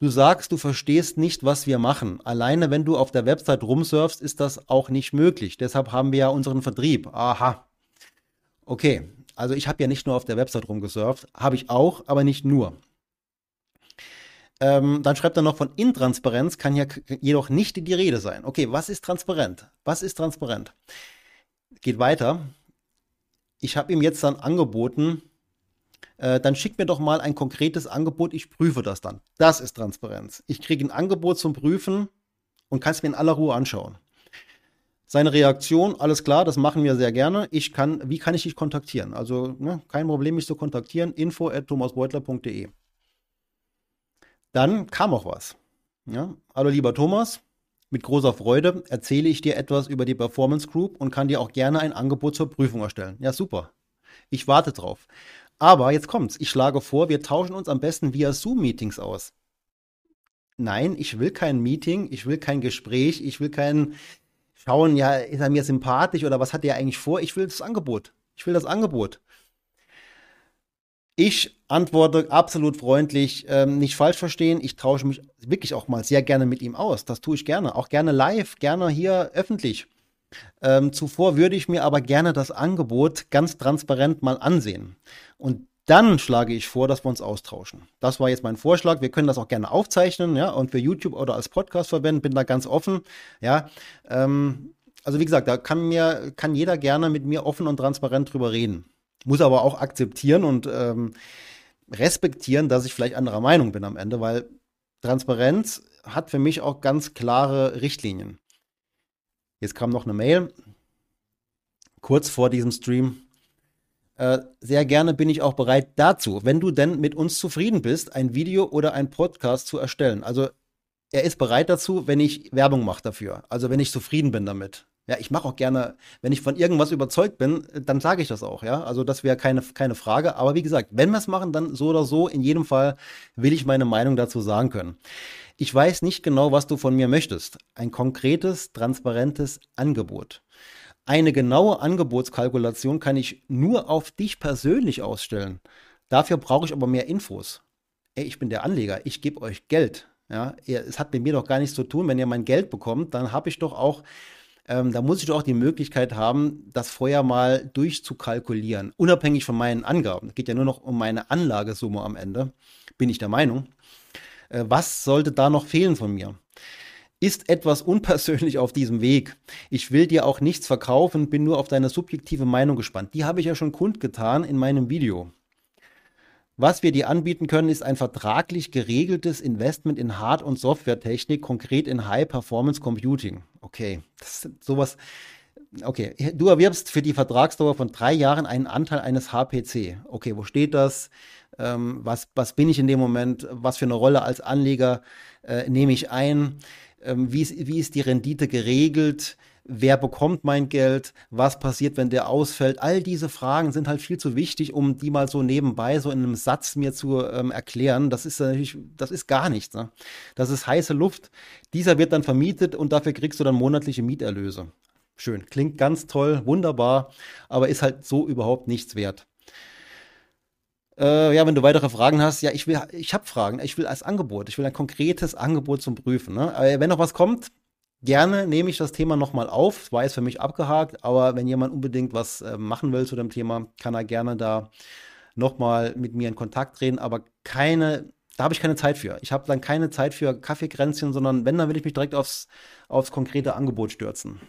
Du sagst, du verstehst nicht, was wir machen. Alleine wenn du auf der Website rumsurfst, ist das auch nicht möglich. Deshalb haben wir ja unseren Vertrieb. Aha. Okay, also ich habe ja nicht nur auf der Website rumgesurft, habe ich auch, aber nicht nur. Ähm, dann schreibt er noch von Intransparenz kann ja jedoch nicht die Rede sein. Okay, was ist transparent? Was ist transparent? Geht weiter. Ich habe ihm jetzt dann angeboten, äh, dann schick mir doch mal ein konkretes Angebot, ich prüfe das dann. Das ist Transparenz. Ich kriege ein Angebot zum Prüfen und kann es mir in aller Ruhe anschauen. Seine Reaktion, alles klar, das machen wir sehr gerne. Ich kann, wie kann ich dich kontaktieren? Also ne, kein Problem, mich zu kontaktieren. info at thomasbeutler.de. Dann kam auch was. Ja? Hallo lieber Thomas, mit großer Freude erzähle ich dir etwas über die Performance Group und kann dir auch gerne ein Angebot zur Prüfung erstellen. Ja, super. Ich warte drauf. Aber jetzt kommt's. Ich schlage vor, wir tauschen uns am besten via Zoom-Meetings aus. Nein, ich will kein Meeting, ich will kein Gespräch, ich will kein Schauen, ja, ist er mir sympathisch oder was hat er eigentlich vor? Ich will das Angebot. Ich will das Angebot. Ich antworte absolut freundlich, ähm, nicht falsch verstehen. Ich tausche mich wirklich auch mal sehr gerne mit ihm aus. Das tue ich gerne. Auch gerne live, gerne hier öffentlich. Ähm, zuvor würde ich mir aber gerne das Angebot ganz transparent mal ansehen. Und dann schlage ich vor, dass wir uns austauschen. Das war jetzt mein Vorschlag. Wir können das auch gerne aufzeichnen, ja, und für YouTube oder als Podcast verwenden. Bin da ganz offen, ja. Ähm, also wie gesagt, da kann mir, kann jeder gerne mit mir offen und transparent drüber reden muss aber auch akzeptieren und ähm, respektieren, dass ich vielleicht anderer Meinung bin am Ende, weil Transparenz hat für mich auch ganz klare Richtlinien. Jetzt kam noch eine Mail, kurz vor diesem Stream. Äh, sehr gerne bin ich auch bereit dazu, wenn du denn mit uns zufrieden bist, ein Video oder ein Podcast zu erstellen. Also er ist bereit dazu, wenn ich Werbung mache dafür. Also wenn ich zufrieden bin damit. Ja, ich mache auch gerne, wenn ich von irgendwas überzeugt bin, dann sage ich das auch, ja. Also das wäre keine, keine Frage. Aber wie gesagt, wenn wir es machen, dann so oder so, in jedem Fall will ich meine Meinung dazu sagen können. Ich weiß nicht genau, was du von mir möchtest. Ein konkretes, transparentes Angebot. Eine genaue Angebotskalkulation kann ich nur auf dich persönlich ausstellen. Dafür brauche ich aber mehr Infos. Ey, ich bin der Anleger, ich gebe euch Geld. Ja, es hat mit mir doch gar nichts zu tun. Wenn ihr mein Geld bekommt, dann habe ich doch auch ähm, da muss ich doch auch die Möglichkeit haben, das vorher mal durchzukalkulieren, unabhängig von meinen Angaben. Es geht ja nur noch um meine Anlagesumme am Ende, bin ich der Meinung. Äh, was sollte da noch fehlen von mir? Ist etwas unpersönlich auf diesem Weg. Ich will dir auch nichts verkaufen, bin nur auf deine subjektive Meinung gespannt. Die habe ich ja schon kundgetan in meinem Video. Was wir dir anbieten können, ist ein vertraglich geregeltes Investment in Hard- und Softwaretechnik, konkret in High-Performance Computing. Okay, das ist sowas. Okay, du erwirbst für die Vertragsdauer von drei Jahren einen Anteil eines HPC. Okay, wo steht das? Ähm, was, was bin ich in dem Moment? Was für eine Rolle als Anleger äh, nehme ich ein? Ähm, wie, ist, wie ist die Rendite geregelt? Wer bekommt mein Geld, was passiert, wenn der ausfällt. All diese Fragen sind halt viel zu wichtig, um die mal so nebenbei, so in einem Satz mir zu ähm, erklären. Das ist natürlich, das ist gar nichts. Ne? Das ist heiße Luft. Dieser wird dann vermietet und dafür kriegst du dann monatliche Mieterlöse. Schön, klingt ganz toll, wunderbar, aber ist halt so überhaupt nichts wert. Äh, ja, wenn du weitere Fragen hast, ja, ich will, ich habe Fragen. Ich will als Angebot, ich will ein konkretes Angebot zum Prüfen. Ne? Wenn noch was kommt, Gerne nehme ich das Thema nochmal auf. War jetzt für mich abgehakt, aber wenn jemand unbedingt was äh, machen will zu dem Thema, kann er gerne da nochmal mit mir in Kontakt treten. Aber keine, da habe ich keine Zeit für. Ich habe dann keine Zeit für Kaffeekränzchen, sondern wenn, dann will ich mich direkt aufs, aufs konkrete Angebot stürzen.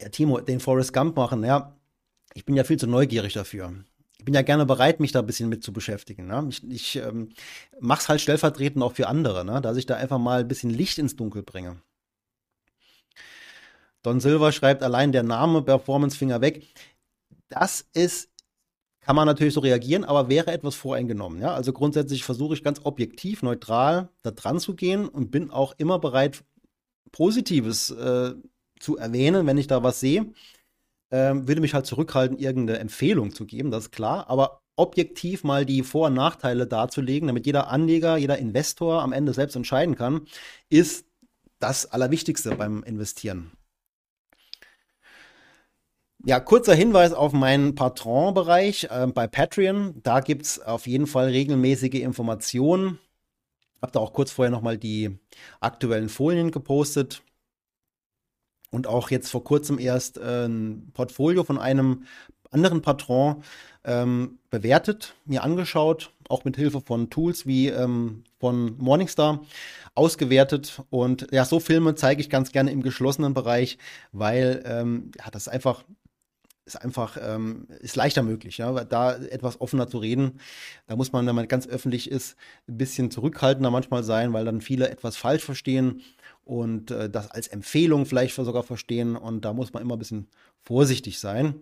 Ja, Timo, den Forrest Gump machen, ja, ich bin ja viel zu neugierig dafür ich bin ja gerne bereit, mich da ein bisschen mit zu beschäftigen. Ne? Ich, ich ähm, mache es halt stellvertretend auch für andere, ne? dass ich da einfach mal ein bisschen Licht ins Dunkel bringe. Don Silver schreibt allein der Name Performance Finger weg. Das ist kann man natürlich so reagieren, aber wäre etwas voreingenommen. Ja? Also grundsätzlich versuche ich ganz objektiv, neutral da dran zu gehen und bin auch immer bereit, Positives äh, zu erwähnen, wenn ich da was sehe. Ähm, würde mich halt zurückhalten, irgendeine Empfehlung zu geben, das ist klar. Aber objektiv mal die Vor- und Nachteile darzulegen, damit jeder Anleger, jeder Investor am Ende selbst entscheiden kann, ist das Allerwichtigste beim Investieren. Ja, kurzer Hinweis auf meinen Patron-Bereich äh, bei Patreon. Da gibt es auf jeden Fall regelmäßige Informationen. Habe da auch kurz vorher nochmal die aktuellen Folien gepostet. Und auch jetzt vor kurzem erst äh, ein Portfolio von einem anderen Patron ähm, bewertet, mir angeschaut, auch mit Hilfe von Tools wie ähm, von Morningstar ausgewertet. Und ja, so Filme zeige ich ganz gerne im geschlossenen Bereich, weil ähm, ja, das einfach ist einfach ähm, ist leichter möglich, ja, da etwas offener zu reden. Da muss man, wenn man ganz öffentlich ist, ein bisschen zurückhaltender manchmal sein, weil dann viele etwas falsch verstehen und äh, das als Empfehlung vielleicht sogar verstehen. Und da muss man immer ein bisschen vorsichtig sein.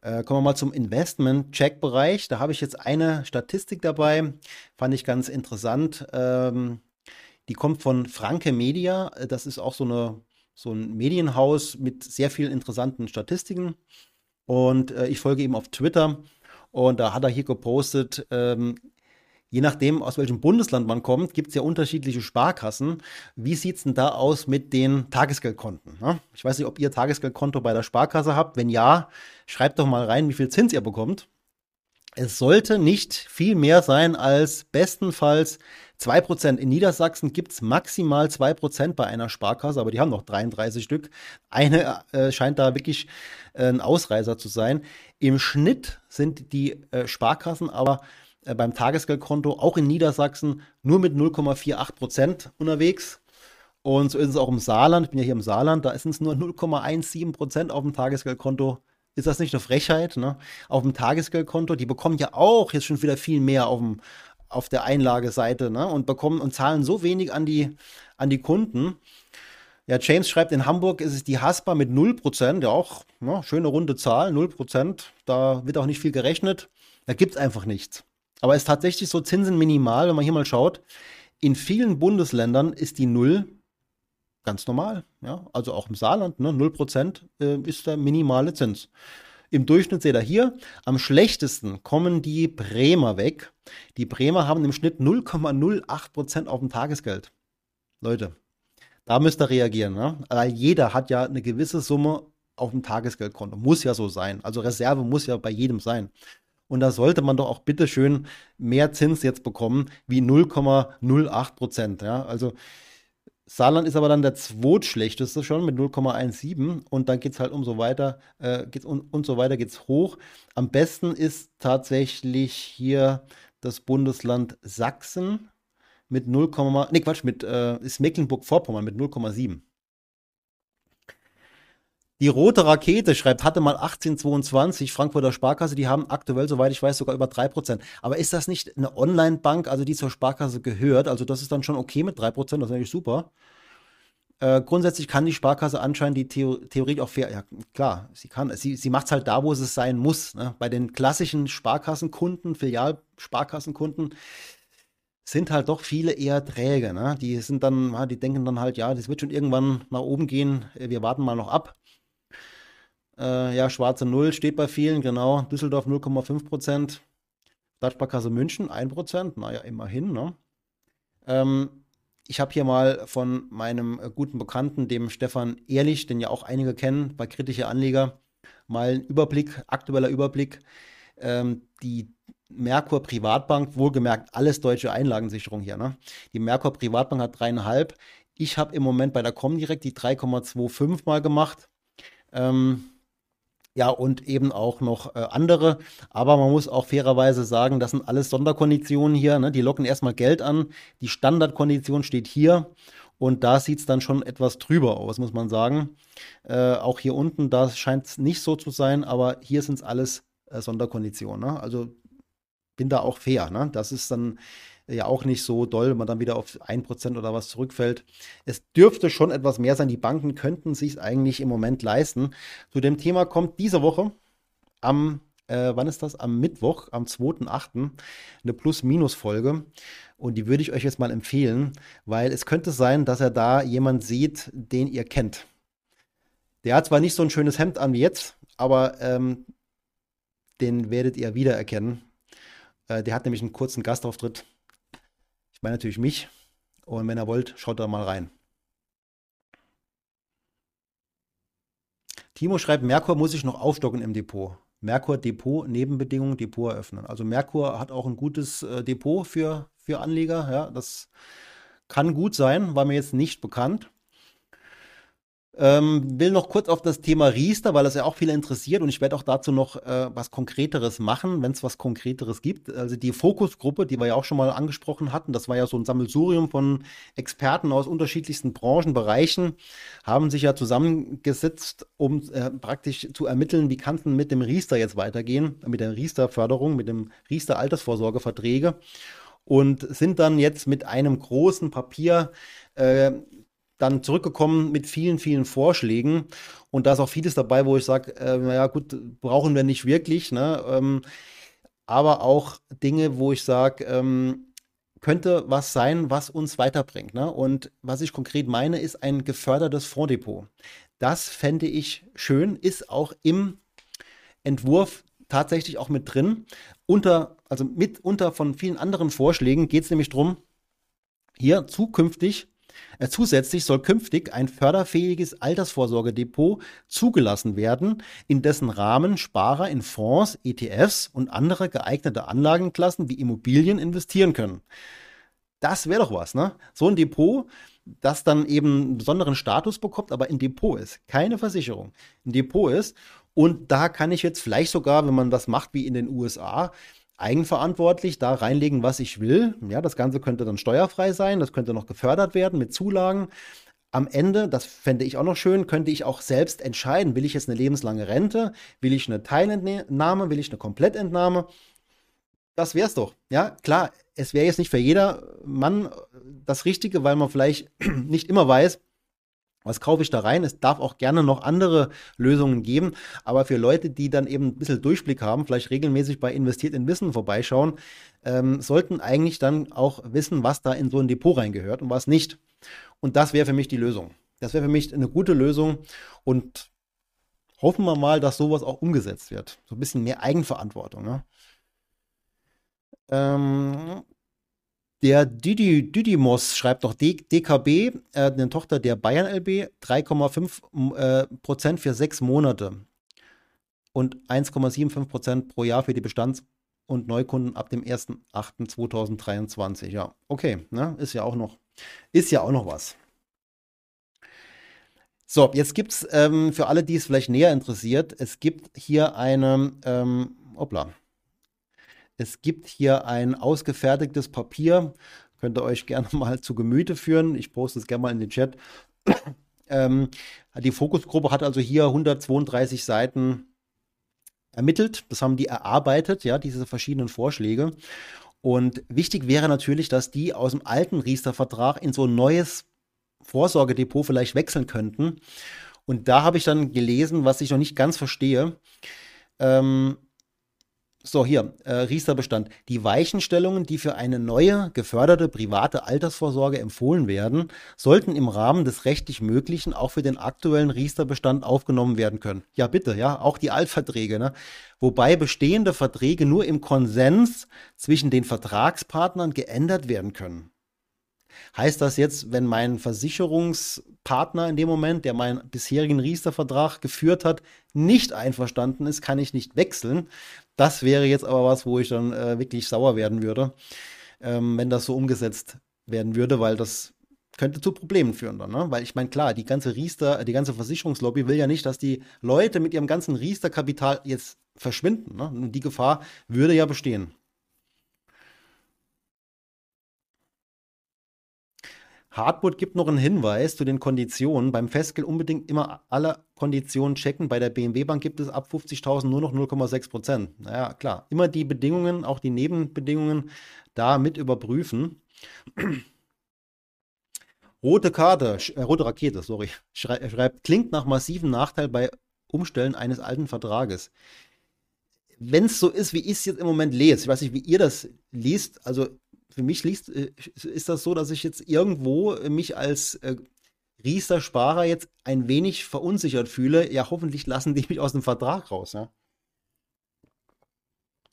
Äh, kommen wir mal zum Investment-Check-Bereich. Da habe ich jetzt eine Statistik dabei, fand ich ganz interessant. Ähm, die kommt von Franke Media. Das ist auch so, eine, so ein Medienhaus mit sehr vielen interessanten Statistiken. Und äh, ich folge ihm auf Twitter. Und da hat er hier gepostet, ähm, je nachdem, aus welchem Bundesland man kommt, gibt es ja unterschiedliche Sparkassen. Wie sieht es denn da aus mit den Tagesgeldkonten? Ne? Ich weiß nicht, ob ihr Tagesgeldkonto bei der Sparkasse habt. Wenn ja, schreibt doch mal rein, wie viel Zins ihr bekommt. Es sollte nicht viel mehr sein als bestenfalls 2%. In Niedersachsen gibt es maximal 2% bei einer Sparkasse, aber die haben noch 33 Stück. Eine äh, scheint da wirklich äh, ein Ausreißer zu sein. Im Schnitt sind die äh, Sparkassen aber äh, beim Tagesgeldkonto auch in Niedersachsen nur mit 0,48 Prozent unterwegs. Und so ist es auch im Saarland. Ich bin ja hier im Saarland, da sind es nur 0,17 Prozent auf dem Tagesgeldkonto. Ist das nicht eine Frechheit? Ne? Auf dem Tagesgeldkonto, die bekommen ja auch jetzt schon wieder viel mehr auf, dem, auf der Einlageseite ne? und bekommen und zahlen so wenig an die, an die Kunden. Ja, James schreibt, in Hamburg ist es die Haspa mit 0%, ja auch ne, schöne runde Zahl, 0%. Da wird auch nicht viel gerechnet. Da gibt es einfach nichts. Aber es ist tatsächlich so Zinsen minimal, wenn man hier mal schaut. In vielen Bundesländern ist die Null ganz normal. Ja? Also auch im Saarland, ne? 0% äh, ist der minimale Zins. Im Durchschnitt seht ihr hier, am schlechtesten kommen die Bremer weg. Die Bremer haben im Schnitt 0,08% auf dem Tagesgeld. Leute, da müsst ihr reagieren. Ne? Weil jeder hat ja eine gewisse Summe auf dem Tagesgeldkonto. Muss ja so sein. Also Reserve muss ja bei jedem sein. Und da sollte man doch auch bitteschön mehr Zins jetzt bekommen wie 0,08 Prozent. Ja? Also Saarland ist aber dann der zweitschlechteste schon mit 0,17 und dann geht es halt umso weiter, äh, geht's und, und so weiter geht es hoch. Am besten ist tatsächlich hier das Bundesland Sachsen mit 0, nee Quatsch, mit äh, ist Mecklenburg-Vorpommern mit 0,7. Die rote Rakete schreibt, hatte mal 1822, Frankfurter Sparkasse, die haben aktuell, soweit ich weiß, sogar über 3%. Aber ist das nicht eine Online-Bank, also die zur Sparkasse gehört? Also das ist dann schon okay mit 3%, das ist natürlich super. Äh, grundsätzlich kann die Sparkasse anscheinend die Theo Theorie auch fair, ja klar, sie kann, sie, sie macht es halt da, wo es sein muss. Ne? Bei den klassischen Sparkassenkunden, Filialsparkassenkunden, sind halt doch viele eher träge. Ne? Die sind dann, die denken dann halt, ja, das wird schon irgendwann nach oben gehen, wir warten mal noch ab. Äh, ja, schwarze Null steht bei vielen, genau. Düsseldorf 0,5 Prozent. Stadtsparkasse München 1 Prozent, naja, immerhin. Ne? Ähm, ich habe hier mal von meinem äh, guten Bekannten, dem Stefan Ehrlich, den ja auch einige kennen, bei kritische Anleger, mal einen Überblick, aktueller Überblick. Ähm, die Merkur Privatbank, wohlgemerkt alles deutsche Einlagensicherung hier. Ne? Die Merkur Privatbank hat dreieinhalb. Ich habe im Moment bei der Comdirect die 3,25 mal gemacht. Ähm, ja, und eben auch noch äh, andere. Aber man muss auch fairerweise sagen, das sind alles Sonderkonditionen hier. Ne? Die locken erstmal Geld an. Die Standardkondition steht hier. Und da sieht es dann schon etwas drüber aus, muss man sagen. Äh, auch hier unten, da scheint es nicht so zu sein, aber hier sind es alles äh, Sonderkonditionen. Ne? Also bin da auch fair. Ne? Das ist dann ja auch nicht so doll, wenn man dann wieder auf 1% oder was zurückfällt. Es dürfte schon etwas mehr sein. Die Banken könnten sich eigentlich im Moment leisten. Zu dem Thema kommt diese Woche am äh, wann ist das? Am Mittwoch, am 2.8. eine Plus-Minus-Folge. Und die würde ich euch jetzt mal empfehlen, weil es könnte sein, dass er da jemand sieht, den ihr kennt. Der hat zwar nicht so ein schönes Hemd an wie jetzt, aber ähm, den werdet ihr wiedererkennen. Äh, der hat nämlich einen kurzen Gastauftritt. Meine natürlich mich. Und wenn ihr wollt, schaut da mal rein. Timo schreibt, Merkur muss ich noch aufstocken im Depot. Merkur Depot, Nebenbedingungen, Depot eröffnen. Also Merkur hat auch ein gutes äh, Depot für, für Anleger. Ja, das kann gut sein, war mir jetzt nicht bekannt. Ähm, will noch kurz auf das Thema Riester, weil das ja auch viele interessiert und ich werde auch dazu noch äh, was Konkreteres machen, wenn es was Konkreteres gibt. Also die Fokusgruppe, die wir ja auch schon mal angesprochen hatten, das war ja so ein Sammelsurium von Experten aus unterschiedlichsten Branchenbereichen, haben sich ja zusammengesetzt, um äh, praktisch zu ermitteln, wie kann es denn mit dem Riester jetzt weitergehen, mit der Riester-Förderung, mit dem Riester-Altersvorsorgeverträge und sind dann jetzt mit einem großen Papier äh, dann zurückgekommen mit vielen, vielen Vorschlägen. Und da ist auch vieles dabei, wo ich sage, äh, naja, gut, brauchen wir nicht wirklich. Ne? Ähm, aber auch Dinge, wo ich sage, ähm, könnte was sein, was uns weiterbringt. Ne? Und was ich konkret meine, ist ein gefördertes Fonddepot. Das fände ich schön, ist auch im Entwurf tatsächlich auch mit drin. Unter, also mit unter von vielen anderen Vorschlägen geht es nämlich darum, hier zukünftig zusätzlich soll künftig ein förderfähiges Altersvorsorgedepot zugelassen werden, in dessen Rahmen Sparer in Fonds, ETFs und andere geeignete Anlagenklassen wie Immobilien investieren können. Das wäre doch was, ne? So ein Depot, das dann eben einen besonderen Status bekommt, aber ein Depot ist, keine Versicherung, ein Depot ist. Und da kann ich jetzt vielleicht sogar, wenn man das macht wie in den USA, eigenverantwortlich da reinlegen, was ich will. Ja, das Ganze könnte dann steuerfrei sein, das könnte noch gefördert werden mit Zulagen. Am Ende, das fände ich auch noch schön, könnte ich auch selbst entscheiden, will ich jetzt eine lebenslange Rente, will ich eine Teilentnahme, will ich eine Komplettentnahme. Das wäre es doch. Ja, klar, es wäre jetzt nicht für jeder Mann das Richtige, weil man vielleicht nicht immer weiß, was kaufe ich da rein? Es darf auch gerne noch andere Lösungen geben, aber für Leute, die dann eben ein bisschen Durchblick haben, vielleicht regelmäßig bei Investiert in Wissen vorbeischauen, ähm, sollten eigentlich dann auch wissen, was da in so ein Depot reingehört und was nicht. Und das wäre für mich die Lösung. Das wäre für mich eine gute Lösung und hoffen wir mal, dass sowas auch umgesetzt wird. So ein bisschen mehr Eigenverantwortung. Ne? Ähm, der Didi, Didymos schreibt noch DKB, äh, eine Tochter der Bayern LB, 3,5 äh, Prozent für sechs Monate und 1,75 Prozent pro Jahr für die Bestands- und Neukunden ab dem 1.8.2023. Ja, okay, ne? ist ja auch noch, ist ja auch noch was. So, jetzt gibt es ähm, für alle, die es vielleicht näher interessiert, es gibt hier eine, ähm, hoppla, es gibt hier ein ausgefertigtes Papier. Könnt ihr euch gerne mal zu Gemüte führen. Ich poste es gerne mal in den Chat. ähm, die Fokusgruppe hat also hier 132 Seiten ermittelt. Das haben die erarbeitet, ja, diese verschiedenen Vorschläge. Und wichtig wäre natürlich, dass die aus dem alten Riester-Vertrag in so ein neues Vorsorgedepot vielleicht wechseln könnten. Und da habe ich dann gelesen, was ich noch nicht ganz verstehe. Ähm, so, hier, äh, Riester-Bestand. Die Weichenstellungen, die für eine neue, geförderte private Altersvorsorge empfohlen werden, sollten im Rahmen des rechtlich Möglichen auch für den aktuellen Riester-Bestand aufgenommen werden können. Ja, bitte, ja, auch die Altverträge, ne? Wobei bestehende Verträge nur im Konsens zwischen den Vertragspartnern geändert werden können. Heißt das jetzt, wenn mein Versicherungspartner in dem Moment, der meinen bisherigen Riester-Vertrag geführt hat, nicht einverstanden ist, kann ich nicht wechseln? Das wäre jetzt aber was, wo ich dann äh, wirklich sauer werden würde, ähm, wenn das so umgesetzt werden würde, weil das könnte zu Problemen führen dann, ne? Weil ich meine, klar, die ganze Riester, die ganze Versicherungslobby will ja nicht, dass die Leute mit ihrem ganzen Riester-Kapital jetzt verschwinden. Ne? Und die Gefahr würde ja bestehen. Hardwood gibt noch einen Hinweis zu den Konditionen. Beim Festgeld unbedingt immer alle Konditionen checken. Bei der BMW Bank gibt es ab 50.000 nur noch 0,6 Prozent. Naja, klar. Immer die Bedingungen, auch die Nebenbedingungen da mit überprüfen. Rote Karte, äh, rote Rakete, sorry, schreibt, klingt nach massiven Nachteil bei Umstellen eines alten Vertrages wenn es so ist, wie ich es jetzt im Moment lese, ich weiß nicht, wie ihr das liest, also für mich liest, äh, ist das so, dass ich jetzt irgendwo mich als äh, Riester-Sparer jetzt ein wenig verunsichert fühle. Ja, hoffentlich lassen die mich aus dem Vertrag raus. Ja?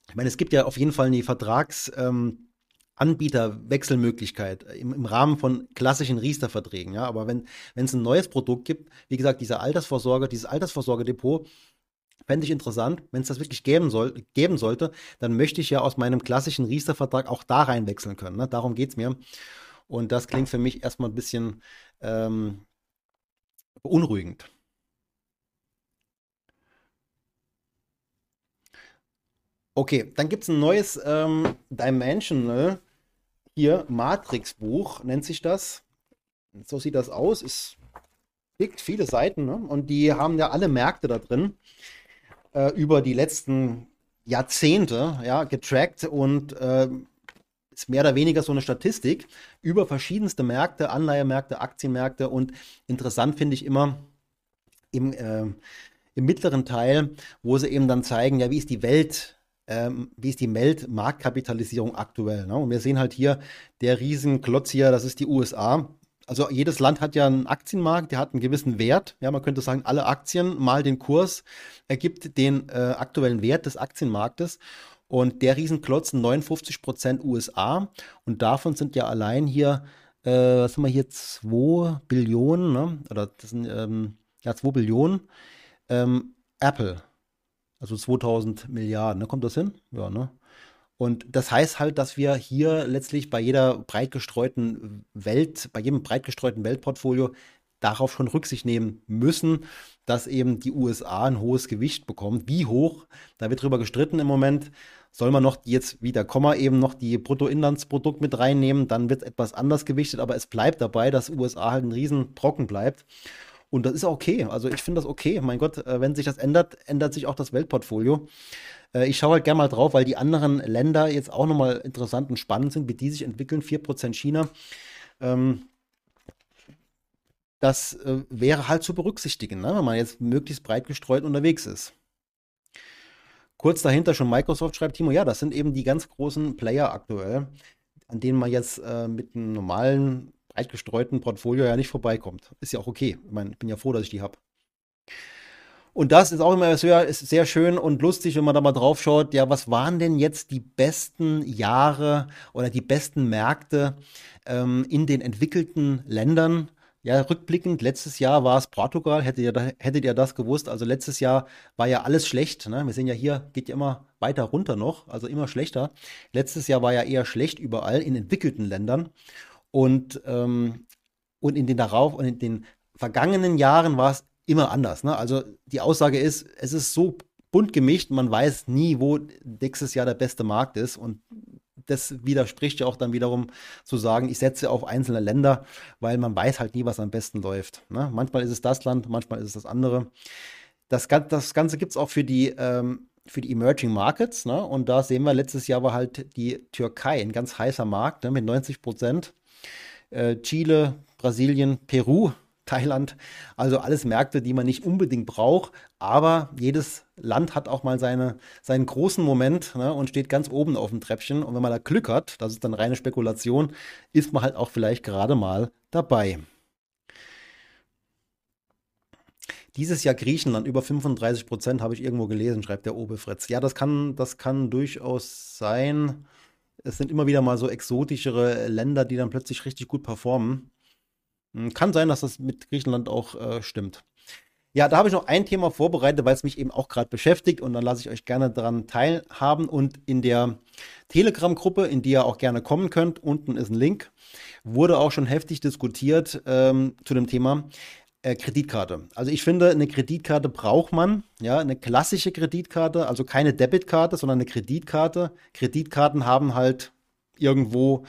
Ich meine, es gibt ja auf jeden Fall eine Vertragsanbieterwechselmöglichkeit ähm, im, im, Rahmen von klassischen Riester-Verträgen. Ja? Aber wenn es ein neues Produkt gibt, wie gesagt, dieser Altersvorsorge, dieses Altersvorsorgedepot, fände ich interessant, wenn es das wirklich geben, soll, geben sollte, dann möchte ich ja aus meinem klassischen Riester-Vertrag auch da reinwechseln können. Ne? Darum geht es mir. Und das klingt für mich erstmal ein bisschen ähm, beunruhigend. Okay, dann gibt es ein neues ähm, Dimensional hier, Matrix-Buch nennt sich das. So sieht das aus, ist dick, viele Seiten, ne? und die haben ja alle Märkte da drin äh, über die letzten Jahrzehnte ja, getrackt und äh, ist mehr oder weniger so eine Statistik über verschiedenste Märkte, Anleihemärkte, Aktienmärkte und interessant finde ich immer im, äh, im mittleren Teil, wo sie eben dann zeigen, ja, wie ist die Welt ähm, wie ist die Weltmarktkapitalisierung aktuell. Ne? Und wir sehen halt hier der Riesenklotz hier, das ist die USA also jedes Land hat ja einen Aktienmarkt, der hat einen gewissen Wert. Ja, man könnte sagen, alle Aktien mal den Kurs ergibt den äh, aktuellen Wert des Aktienmarktes. Und der Riesenklotz 59 Prozent USA. Und davon sind ja allein hier, äh, was haben wir hier, 2 Billionen, ne? oder das sind ähm, ja 2 Billionen ähm, Apple. Also 2000 Milliarden, ne? kommt das hin? Ja, ne? Und das heißt halt, dass wir hier letztlich bei jeder breit gestreuten Welt, bei jedem breit gestreuten Weltportfolio darauf schon Rücksicht nehmen müssen, dass eben die USA ein hohes Gewicht bekommt. Wie hoch? Da wird drüber gestritten im Moment. Soll man noch jetzt wieder Komma eben noch die Bruttoinlandsprodukt mit reinnehmen, dann wird etwas anders gewichtet, aber es bleibt dabei, dass USA halt ein Riesenbrocken bleibt. Und das ist okay. Also ich finde das okay. Mein Gott, äh, wenn sich das ändert, ändert sich auch das Weltportfolio. Äh, ich schaue halt gerne mal drauf, weil die anderen Länder jetzt auch nochmal interessant und spannend sind, wie die sich entwickeln. 4% China. Ähm, das äh, wäre halt zu berücksichtigen, ne? wenn man jetzt möglichst breit gestreut unterwegs ist. Kurz dahinter schon Microsoft schreibt Timo, ja, das sind eben die ganz großen Player aktuell, an denen man jetzt äh, mit einem normalen, breit gestreuten Portfolio ja nicht vorbeikommt. Ist ja auch okay. Ich meine, bin ja froh, dass ich die habe. Und das ist auch immer sehr, sehr schön und lustig, wenn man da mal drauf schaut, ja, was waren denn jetzt die besten Jahre oder die besten Märkte ähm, in den entwickelten Ländern? Ja, rückblickend, letztes Jahr war es Portugal, hättet ihr, hättet ihr das gewusst? Also letztes Jahr war ja alles schlecht. Ne? Wir sehen ja hier, geht ja immer weiter runter noch, also immer schlechter. Letztes Jahr war ja eher schlecht überall in entwickelten Ländern. Und, ähm, und in den darauf und in den vergangenen Jahren war es immer anders. Ne? Also die Aussage ist, es ist so bunt gemischt, man weiß nie, wo nächstes Jahr der beste Markt ist. Und das widerspricht ja auch dann wiederum zu sagen, ich setze auf einzelne Länder, weil man weiß halt nie, was am besten läuft. Ne? Manchmal ist es das Land, manchmal ist es das andere. Das, das Ganze gibt es auch für die, ähm, für die Emerging Markets. Ne? Und da sehen wir, letztes Jahr war halt die Türkei ein ganz heißer Markt ne? mit 90 Prozent. Äh, Chile, Brasilien, Peru Thailand. Also alles Märkte, die man nicht unbedingt braucht, aber jedes Land hat auch mal seine, seinen großen Moment ne, und steht ganz oben auf dem Treppchen. Und wenn man da Glück hat, das ist dann reine Spekulation, ist man halt auch vielleicht gerade mal dabei. Dieses Jahr Griechenland über 35 Prozent habe ich irgendwo gelesen, schreibt der Obe Fritz. Ja, das kann, das kann durchaus sein. Es sind immer wieder mal so exotischere Länder, die dann plötzlich richtig gut performen. Hm, kann sein, dass das mit Griechenland auch äh, stimmt. Ja, da habe ich noch ein Thema vorbereitet, weil es mich eben auch gerade beschäftigt und dann lasse ich euch gerne daran teilhaben. Und in der Telegram-Gruppe, in die ihr auch gerne kommen könnt, unten ist ein Link, wurde auch schon heftig diskutiert ähm, zu dem Thema äh, Kreditkarte. Also ich finde, eine Kreditkarte braucht man, ja, eine klassische Kreditkarte, also keine Debitkarte, sondern eine Kreditkarte. Kreditkarten haben halt irgendwo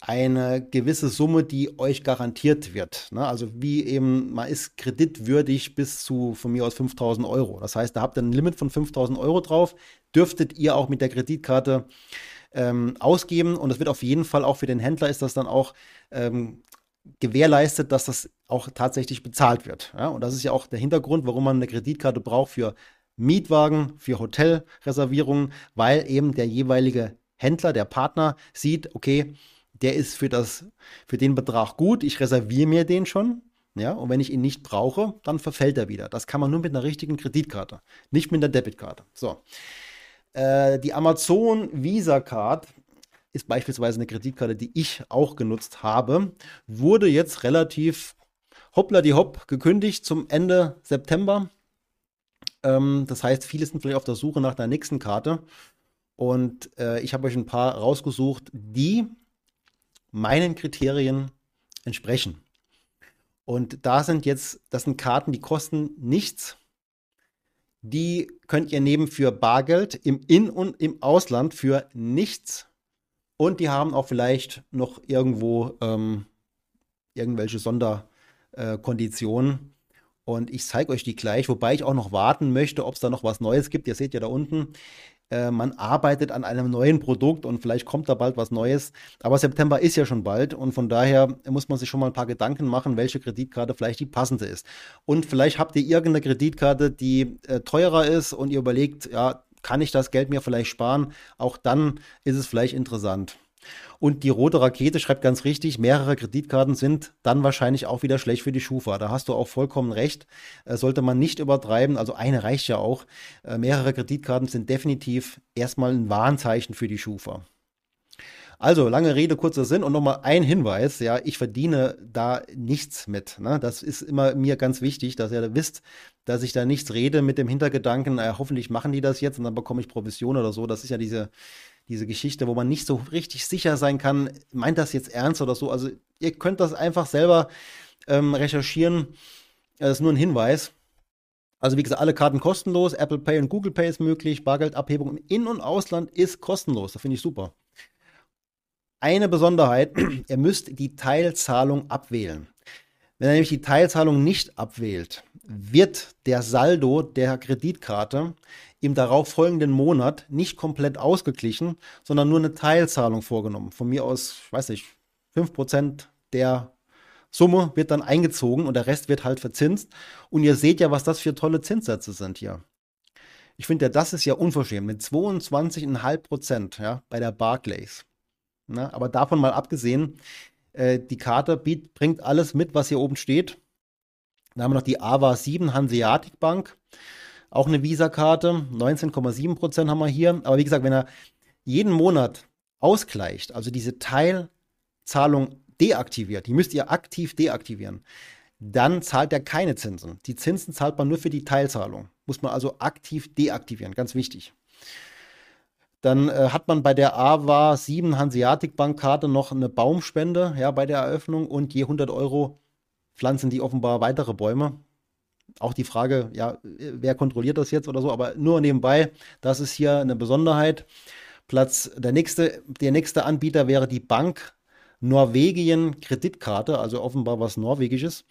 eine gewisse Summe, die euch garantiert wird. Ne? Also wie eben, man ist kreditwürdig bis zu von mir aus 5000 Euro. Das heißt, da habt ihr ein Limit von 5000 Euro drauf, dürftet ihr auch mit der Kreditkarte ähm, ausgeben und es wird auf jeden Fall auch für den Händler ist das dann auch ähm, gewährleistet, dass das auch tatsächlich bezahlt wird. Ja? Und das ist ja auch der Hintergrund, warum man eine Kreditkarte braucht für Mietwagen, für Hotelreservierungen, weil eben der jeweilige Händler, der Partner sieht, okay, der ist für, das, für den Betrag gut, ich reserviere mir den schon. Ja, und wenn ich ihn nicht brauche, dann verfällt er wieder. Das kann man nur mit einer richtigen Kreditkarte, nicht mit einer Debitkarte. So. Äh, die Amazon Visa Card ist beispielsweise eine Kreditkarte, die ich auch genutzt habe, wurde jetzt relativ hoppla die hopp gekündigt zum Ende September. Ähm, das heißt, viele sind vielleicht auf der Suche nach der nächsten Karte. Und äh, ich habe euch ein paar rausgesucht, die meinen Kriterien entsprechen. Und da sind jetzt, das sind Karten, die kosten nichts. Die könnt ihr nehmen für Bargeld im In- und im Ausland für nichts. Und die haben auch vielleicht noch irgendwo ähm, irgendwelche Sonderkonditionen. Äh, und ich zeige euch die gleich, wobei ich auch noch warten möchte, ob es da noch was Neues gibt. Ihr seht ja da unten, äh, man arbeitet an einem neuen Produkt und vielleicht kommt da bald was Neues. Aber September ist ja schon bald und von daher muss man sich schon mal ein paar Gedanken machen, welche Kreditkarte vielleicht die passende ist. Und vielleicht habt ihr irgendeine Kreditkarte, die äh, teurer ist und ihr überlegt, ja, kann ich das Geld mir vielleicht sparen? Auch dann ist es vielleicht interessant. Und die rote Rakete schreibt ganz richtig, mehrere Kreditkarten sind dann wahrscheinlich auch wieder schlecht für die Schufa. Da hast du auch vollkommen recht. Äh, sollte man nicht übertreiben. Also eine reicht ja auch. Äh, mehrere Kreditkarten sind definitiv erstmal ein Warnzeichen für die Schufa. Also, lange Rede, kurzer Sinn und nochmal ein Hinweis, ja, ich verdiene da nichts mit. Ne? Das ist immer mir ganz wichtig, dass ihr wisst, dass ich da nichts rede mit dem Hintergedanken, äh, hoffentlich machen die das jetzt und dann bekomme ich Provision oder so. Das ist ja diese, diese Geschichte, wo man nicht so richtig sicher sein kann, meint das jetzt ernst oder so. Also ihr könnt das einfach selber ähm, recherchieren. Das ist nur ein Hinweis. Also wie gesagt, alle Karten kostenlos. Apple Pay und Google Pay ist möglich. Bargeldabhebung im In- und Ausland ist kostenlos. Das finde ich super. Eine Besonderheit, ihr müsst die Teilzahlung abwählen. Wenn er nämlich die Teilzahlung nicht abwählt, wird der Saldo der Kreditkarte im darauf folgenden Monat nicht komplett ausgeglichen, sondern nur eine Teilzahlung vorgenommen. Von mir aus, ich weiß nicht, 5% der Summe wird dann eingezogen und der Rest wird halt verzinst. Und ihr seht ja, was das für tolle Zinssätze sind hier. Ich finde ja, das ist ja unverschämt mit 22,5% ja, bei der Barclays. Na, aber davon mal abgesehen, äh, die Karte bringt alles mit, was hier oben steht. Dann haben wir noch die AVA 7 Hanseatic Bank. Auch eine Visa-Karte. 19,7% haben wir hier. Aber wie gesagt, wenn er jeden Monat ausgleicht, also diese Teilzahlung deaktiviert, die müsst ihr aktiv deaktivieren, dann zahlt er keine Zinsen. Die Zinsen zahlt man nur für die Teilzahlung. Muss man also aktiv deaktivieren, ganz wichtig. Dann äh, hat man bei der AWA 7 Hanseatic Bankkarte noch eine Baumspende ja, bei der Eröffnung und je 100 Euro pflanzen die offenbar weitere Bäume. Auch die Frage, ja, wer kontrolliert das jetzt oder so, aber nur nebenbei, das ist hier eine Besonderheit. Platz, der nächste, der nächste Anbieter wäre die Bank Norwegien Kreditkarte, also offenbar was Norwegisches.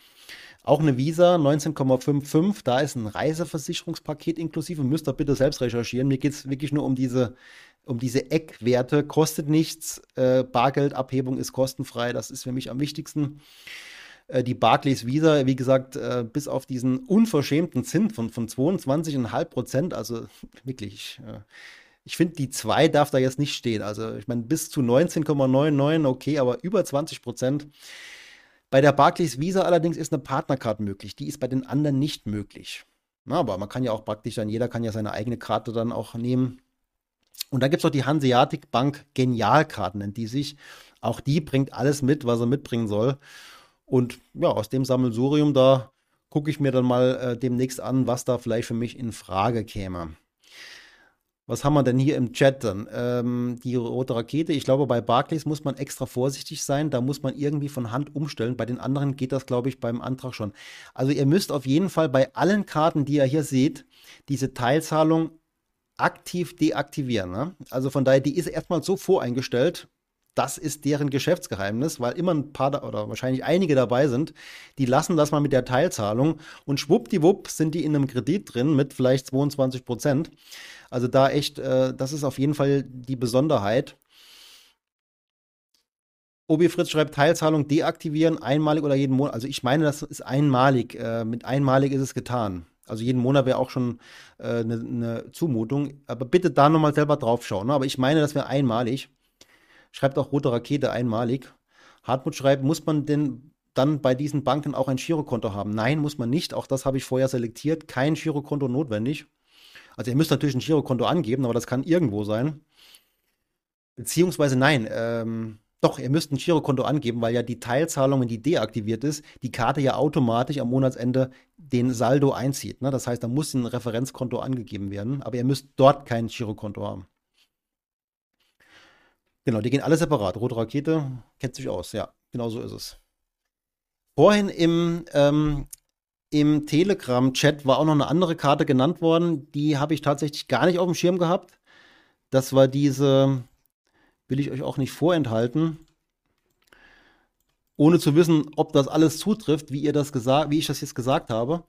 Auch eine Visa 19,55, da ist ein Reiseversicherungspaket inklusive. Müsst ihr bitte selbst recherchieren. Mir geht es wirklich nur um diese, um diese Eckwerte. Kostet nichts. Äh, Bargeldabhebung ist kostenfrei. Das ist für mich am wichtigsten. Äh, die Barclays Visa, wie gesagt, äh, bis auf diesen unverschämten Zins von, von 22,5 Prozent, also wirklich. Äh, ich finde, die 2 darf da jetzt nicht stehen. Also, ich meine, bis zu 19,99, okay, aber über 20 Prozent bei der Barclays Visa allerdings ist eine Partnercard möglich. Die ist bei den anderen nicht möglich. Na, aber man kann ja auch praktisch dann, jeder kann ja seine eigene Karte dann auch nehmen. Und dann gibt es noch die Hanseatic Bank Genialkarten, nennt die sich. Auch die bringt alles mit, was er mitbringen soll. Und ja, aus dem Sammelsurium da gucke ich mir dann mal äh, demnächst an, was da vielleicht für mich in Frage käme. Was haben wir denn hier im Chat dann? Ähm, die rote Rakete. Ich glaube, bei Barclays muss man extra vorsichtig sein. Da muss man irgendwie von Hand umstellen. Bei den anderen geht das, glaube ich, beim Antrag schon. Also ihr müsst auf jeden Fall bei allen Karten, die ihr hier seht, diese Teilzahlung aktiv deaktivieren. Ne? Also von daher, die ist erstmal so voreingestellt. Das ist deren Geschäftsgeheimnis, weil immer ein paar oder wahrscheinlich einige dabei sind, die lassen das mal mit der Teilzahlung und schwuppdiwupp sind die in einem Kredit drin mit vielleicht 22 Prozent. Also da echt, äh, das ist auf jeden Fall die Besonderheit. Obi Fritz schreibt Teilzahlung deaktivieren, einmalig oder jeden Monat. Also ich meine, das ist einmalig. Äh, mit einmalig ist es getan. Also jeden Monat wäre auch schon eine äh, ne, ne Zumutung. Aber bitte da nochmal selber drauf schauen. Ne? Aber ich meine, das wäre einmalig. Schreibt auch rote Rakete einmalig. Hartmut schreibt, muss man denn dann bei diesen Banken auch ein Girokonto haben? Nein, muss man nicht. Auch das habe ich vorher selektiert. Kein Girokonto notwendig. Also ihr müsst natürlich ein Girokonto angeben, aber das kann irgendwo sein. Beziehungsweise nein, ähm, doch, ihr müsst ein Girokonto angeben, weil ja die Teilzahlung, wenn die deaktiviert ist, die Karte ja automatisch am Monatsende den Saldo einzieht. Ne? Das heißt, da muss ein Referenzkonto angegeben werden, aber ihr müsst dort kein Girokonto haben. Genau, die gehen alle separat. Rote Rakete kennt sich aus, ja, genau so ist es. Vorhin im, ähm, im Telegram-Chat war auch noch eine andere Karte genannt worden. Die habe ich tatsächlich gar nicht auf dem Schirm gehabt. Das war diese, will ich euch auch nicht vorenthalten. Ohne zu wissen, ob das alles zutrifft, wie ihr das wie ich das jetzt gesagt habe,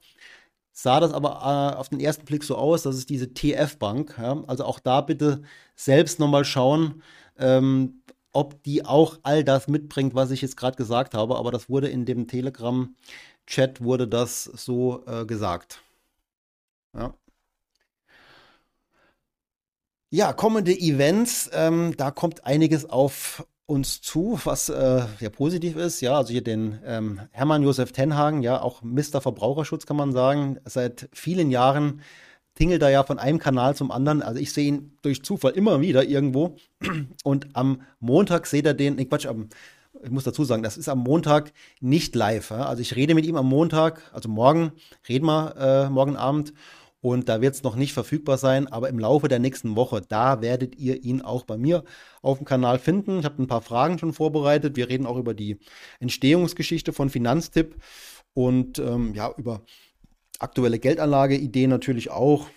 sah das aber äh, auf den ersten Blick so aus, dass es diese TF-Bank. Ja? Also auch da bitte selbst nochmal schauen, ähm, ob die auch all das mitbringt, was ich jetzt gerade gesagt habe. Aber das wurde in dem Telegram-Chat wurde das so äh, gesagt. Ja. Ja, kommende Events, ähm, da kommt einiges auf uns zu, was äh, sehr positiv ist. Ja, also hier den ähm, Hermann Josef Tenhagen, ja, auch Mr. Verbraucherschutz kann man sagen, seit vielen Jahren tingelt er ja von einem Kanal zum anderen. Also ich sehe ihn durch Zufall immer wieder irgendwo. Und am Montag seht er den, nee, Quatsch, am, ich muss dazu sagen, das ist am Montag nicht live. Also ich rede mit ihm am Montag, also morgen, reden wir äh, morgen Abend. Und da wird es noch nicht verfügbar sein, aber im Laufe der nächsten Woche, da werdet ihr ihn auch bei mir auf dem Kanal finden. Ich habe ein paar Fragen schon vorbereitet. Wir reden auch über die Entstehungsgeschichte von Finanztipp und ähm, ja, über aktuelle Geldanlage-Ideen natürlich auch.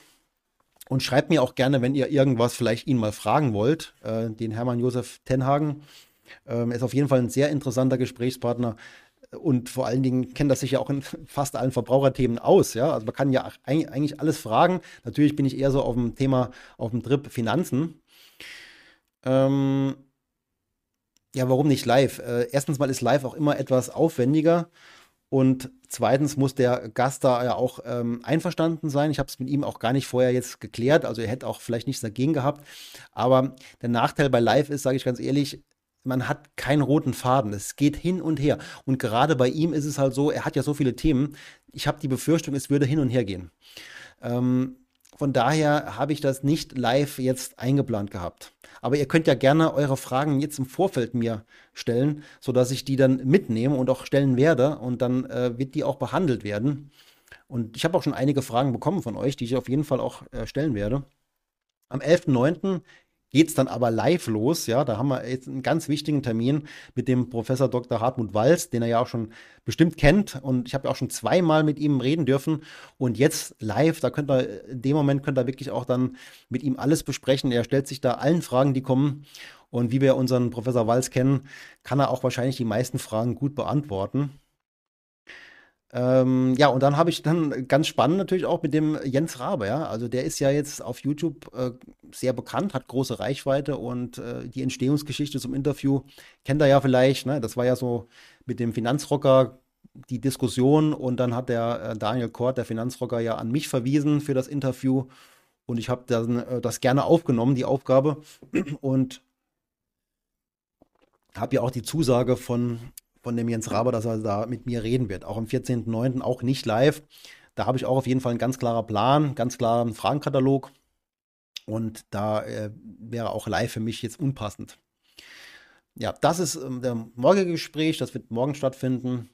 Und schreibt mir auch gerne, wenn ihr irgendwas vielleicht ihn mal fragen wollt, äh, den Hermann Josef Tenhagen. Ähm, ist auf jeden Fall ein sehr interessanter Gesprächspartner und vor allen Dingen kennt das sich ja auch in fast allen Verbraucherthemen aus. Ja? Also man kann ja eigentlich alles fragen. Natürlich bin ich eher so auf dem Thema, auf dem Trip Finanzen. Ähm, ja, warum nicht live? Äh, erstens mal ist live auch immer etwas aufwendiger und zweitens muss der Gast da ja auch ähm, einverstanden sein. Ich habe es mit ihm auch gar nicht vorher jetzt geklärt. Also er hätte auch vielleicht nichts dagegen gehabt. Aber der Nachteil bei Live ist, sage ich ganz ehrlich, man hat keinen roten Faden. Es geht hin und her. Und gerade bei ihm ist es halt so, er hat ja so viele Themen. Ich habe die Befürchtung, es würde hin und her gehen. Ähm, von daher habe ich das nicht live jetzt eingeplant gehabt. Aber ihr könnt ja gerne eure Fragen jetzt im Vorfeld mir stellen, sodass ich die dann mitnehme und auch stellen werde. Und dann äh, wird die auch behandelt werden. Und ich habe auch schon einige Fragen bekommen von euch, die ich auf jeden Fall auch äh, stellen werde. Am 11.09 geht es dann aber live los. Ja, da haben wir jetzt einen ganz wichtigen Termin mit dem Professor Dr. Hartmut Walz, den er ja auch schon bestimmt kennt. Und ich habe ja auch schon zweimal mit ihm reden dürfen. Und jetzt live, da könnt ihr, in dem Moment könnt ihr wirklich auch dann mit ihm alles besprechen. Er stellt sich da allen Fragen, die kommen. Und wie wir unseren Professor Walz kennen, kann er auch wahrscheinlich die meisten Fragen gut beantworten. Ähm, ja, und dann habe ich dann ganz spannend natürlich auch mit dem Jens Rabe, ja. Also der ist ja jetzt auf YouTube äh, sehr bekannt, hat große Reichweite und äh, die Entstehungsgeschichte zum Interview kennt er ja vielleicht, ne? Das war ja so mit dem Finanzrocker die Diskussion und dann hat der äh, Daniel Kort, der Finanzrocker, ja an mich verwiesen für das Interview und ich habe dann äh, das gerne aufgenommen, die Aufgabe und habe ja auch die Zusage von von dem Jens Raber, dass er da mit mir reden wird. Auch am 14.09. auch nicht live. Da habe ich auch auf jeden Fall einen ganz klarer Plan, ganz klaren Fragenkatalog. Und da äh, wäre auch live für mich jetzt unpassend. Ja, das ist ähm, der morgige Gespräch. Das wird morgen stattfinden,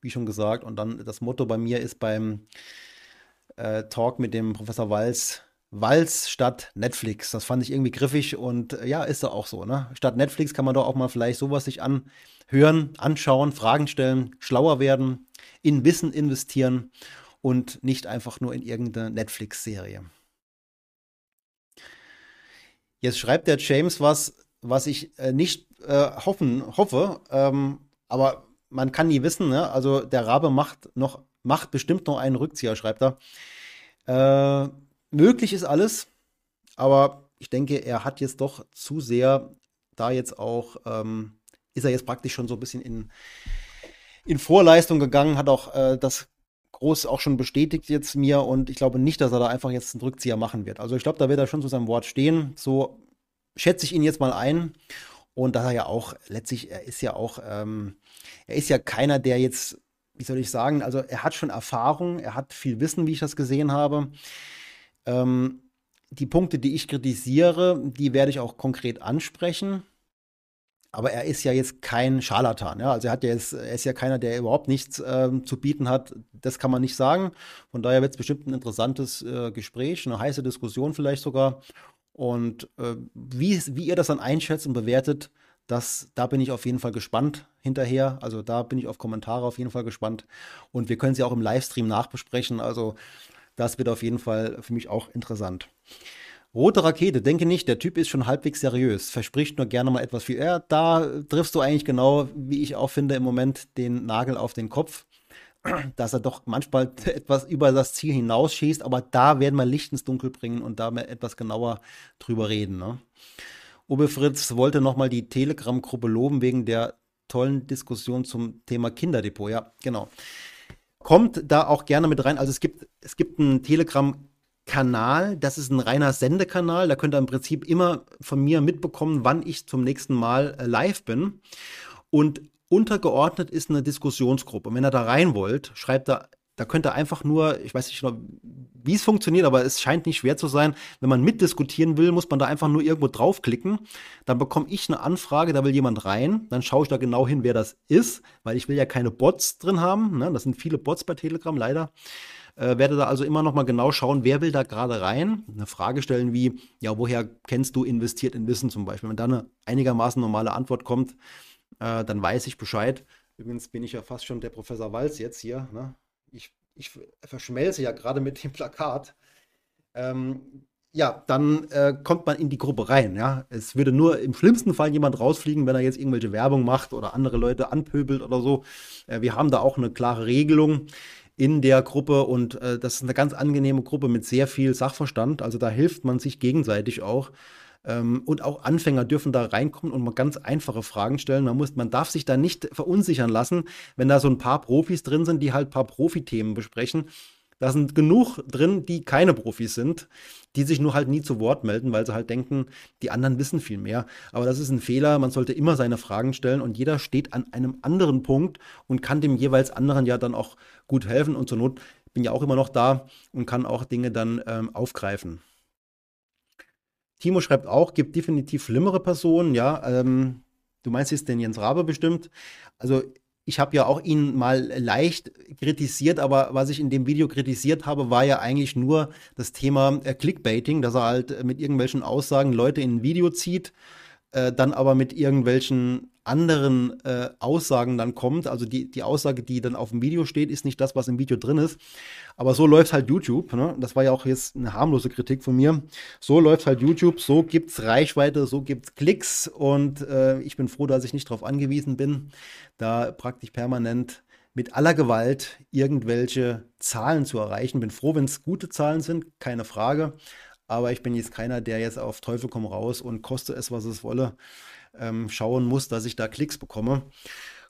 wie schon gesagt. Und dann das Motto bei mir ist beim äh, Talk mit dem Professor Walz, Walz statt Netflix. Das fand ich irgendwie griffig und äh, ja, ist da auch so. Ne? Statt Netflix kann man doch auch mal vielleicht sowas sich an hören, anschauen, Fragen stellen, schlauer werden, in Wissen investieren und nicht einfach nur in irgendeine Netflix-Serie. Jetzt schreibt der James was, was ich äh, nicht äh, hoffen, hoffe, ähm, aber man kann nie wissen. Ne? Also der Rabe macht noch, macht bestimmt noch einen Rückzieher, schreibt er. Äh, möglich ist alles, aber ich denke, er hat jetzt doch zu sehr da jetzt auch ähm, ist er jetzt praktisch schon so ein bisschen in, in Vorleistung gegangen, hat auch äh, das groß auch schon bestätigt jetzt mir und ich glaube nicht, dass er da einfach jetzt einen Rückzieher machen wird. Also ich glaube, da wird er schon zu seinem Wort stehen. So schätze ich ihn jetzt mal ein. Und da er ja auch, letztlich, er ist ja auch, ähm, er ist ja keiner, der jetzt, wie soll ich sagen, also er hat schon Erfahrung, er hat viel Wissen, wie ich das gesehen habe. Ähm, die Punkte, die ich kritisiere, die werde ich auch konkret ansprechen. Aber er ist ja jetzt kein Scharlatan. Ja? Also er ja jetzt, er ist ja keiner, der überhaupt nichts ähm, zu bieten hat. Das kann man nicht sagen. Von daher wird es bestimmt ein interessantes äh, Gespräch, eine heiße Diskussion vielleicht sogar. Und äh, wie, wie ihr das dann einschätzt und bewertet, das, da bin ich auf jeden Fall gespannt hinterher. Also da bin ich auf Kommentare auf jeden Fall gespannt. Und wir können sie auch im Livestream nachbesprechen. Also das wird auf jeden Fall für mich auch interessant. Rote Rakete, denke nicht, der Typ ist schon halbwegs seriös, verspricht nur gerne mal etwas viel. Ja, da triffst du eigentlich genau, wie ich auch finde, im Moment den Nagel auf den Kopf, dass er doch manchmal etwas über das Ziel hinausschießt, aber da werden wir Licht ins Dunkel bringen und da etwas genauer drüber reden. Ne? Obe Fritz wollte nochmal die Telegram-Gruppe loben wegen der tollen Diskussion zum Thema Kinderdepot. Ja, genau. Kommt da auch gerne mit rein. Also es gibt, es gibt einen Telegram Kanal, das ist ein reiner Sendekanal. Da könnt ihr im Prinzip immer von mir mitbekommen, wann ich zum nächsten Mal äh, live bin. Und untergeordnet ist eine Diskussionsgruppe. Und wenn ihr da rein wollt, schreibt da, da könnt ihr einfach nur, ich weiß nicht noch, wie es funktioniert, aber es scheint nicht schwer zu sein. Wenn man mitdiskutieren will, muss man da einfach nur irgendwo draufklicken. Dann bekomme ich eine Anfrage, da will jemand rein. Dann schaue ich da genau hin, wer das ist, weil ich will ja keine Bots drin haben. Ne? Das sind viele Bots bei Telegram, leider. Äh, werde da also immer noch mal genau schauen, wer will da gerade rein. Eine Frage stellen wie, ja, woher kennst du investiert in Wissen zum Beispiel? Wenn da eine einigermaßen normale Antwort kommt, äh, dann weiß ich Bescheid. Übrigens bin ich ja fast schon der Professor Walz jetzt hier. Ne? Ich, ich verschmelze ja gerade mit dem Plakat. Ähm, ja, dann äh, kommt man in die Gruppe rein. Ja, es würde nur im schlimmsten Fall jemand rausfliegen, wenn er jetzt irgendwelche Werbung macht oder andere Leute anpöbelt oder so. Äh, wir haben da auch eine klare Regelung in der Gruppe und äh, das ist eine ganz angenehme Gruppe mit sehr viel Sachverstand. Also da hilft man sich gegenseitig auch. Ähm, und auch Anfänger dürfen da reinkommen und mal ganz einfache Fragen stellen. Man, muss, man darf sich da nicht verunsichern lassen, wenn da so ein paar Profis drin sind, die halt ein paar Profithemen besprechen. Da sind genug drin, die keine Profis sind, die sich nur halt nie zu Wort melden, weil sie halt denken, die anderen wissen viel mehr. Aber das ist ein Fehler. Man sollte immer seine Fragen stellen und jeder steht an einem anderen Punkt und kann dem jeweils anderen ja dann auch gut helfen. Und zur Not bin ja auch immer noch da und kann auch Dinge dann ähm, aufgreifen. Timo schreibt auch, gibt definitiv schlimmere Personen, ja. Ähm, du meinst jetzt den Jens Rabe bestimmt. Also ich habe ja auch ihn mal leicht kritisiert, aber was ich in dem Video kritisiert habe, war ja eigentlich nur das Thema äh, Clickbaiting, dass er halt mit irgendwelchen Aussagen Leute in ein Video zieht äh, dann aber mit irgendwelchen anderen äh, Aussagen dann kommt. Also die, die Aussage, die dann auf dem Video steht, ist nicht das, was im Video drin ist. Aber so läuft halt YouTube. Ne? Das war ja auch jetzt eine harmlose Kritik von mir. So läuft halt YouTube, so gibt es Reichweite, so gibt es Klicks und äh, ich bin froh, dass ich nicht darauf angewiesen bin, da praktisch permanent mit aller Gewalt irgendwelche Zahlen zu erreichen. Bin froh, wenn es gute Zahlen sind, keine Frage. Aber ich bin jetzt keiner, der jetzt auf Teufel komm raus und koste es, was es wolle, ähm, schauen muss, dass ich da Klicks bekomme.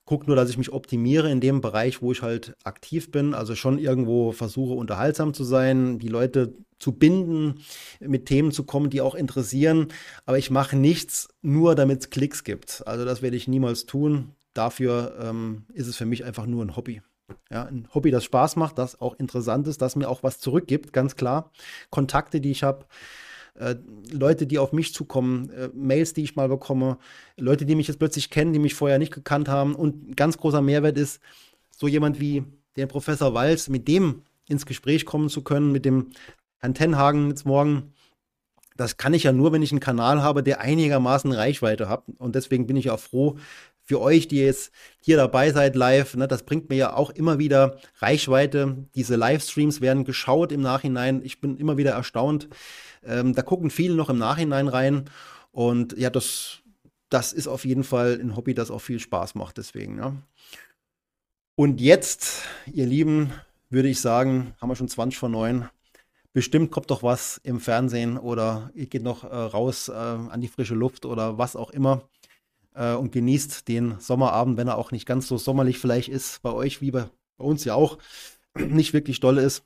Guck nur, dass ich mich optimiere in dem Bereich, wo ich halt aktiv bin. Also schon irgendwo versuche, unterhaltsam zu sein, die Leute zu binden, mit Themen zu kommen, die auch interessieren. Aber ich mache nichts nur, damit es Klicks gibt. Also das werde ich niemals tun. Dafür ähm, ist es für mich einfach nur ein Hobby. Ja, ein Hobby, das Spaß macht, das auch interessant ist, das mir auch was zurückgibt, ganz klar. Kontakte, die ich habe, äh, Leute, die auf mich zukommen, äh, Mails, die ich mal bekomme, Leute, die mich jetzt plötzlich kennen, die mich vorher nicht gekannt haben. Und ein ganz großer Mehrwert ist, so jemand wie der Professor Walz, mit dem ins Gespräch kommen zu können, mit dem Herrn Tenhagen jetzt morgen. Das kann ich ja nur, wenn ich einen Kanal habe, der einigermaßen Reichweite hat. Und deswegen bin ich auch froh, für euch, die jetzt hier dabei seid live, ne, das bringt mir ja auch immer wieder Reichweite. Diese Livestreams werden geschaut im Nachhinein. Ich bin immer wieder erstaunt. Ähm, da gucken viele noch im Nachhinein rein. Und ja, das, das ist auf jeden Fall ein Hobby, das auch viel Spaß macht. Deswegen. Ja. Und jetzt, ihr Lieben, würde ich sagen, haben wir schon 20 vor 9. Bestimmt kommt doch was im Fernsehen oder ihr geht noch äh, raus äh, an die frische Luft oder was auch immer äh, und genießt den Sommerabend, wenn er auch nicht ganz so sommerlich vielleicht ist bei euch wie bei, bei uns ja auch. nicht wirklich dolle ist.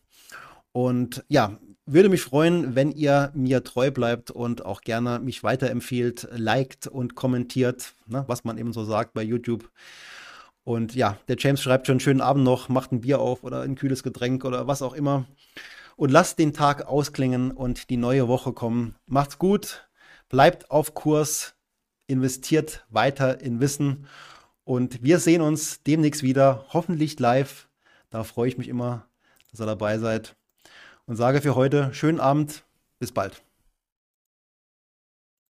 Und ja, würde mich freuen, wenn ihr mir treu bleibt und auch gerne mich weiterempfiehlt, liked und kommentiert, ne, was man eben so sagt bei YouTube. Und ja, der James schreibt schon schönen Abend noch, macht ein Bier auf oder ein kühles Getränk oder was auch immer. Und lasst den Tag ausklingen und die neue Woche kommen. Macht's gut, bleibt auf Kurs, investiert weiter in Wissen und wir sehen uns demnächst wieder, hoffentlich live. Da freue ich mich immer, dass ihr dabei seid. Und sage für heute schönen Abend, bis bald.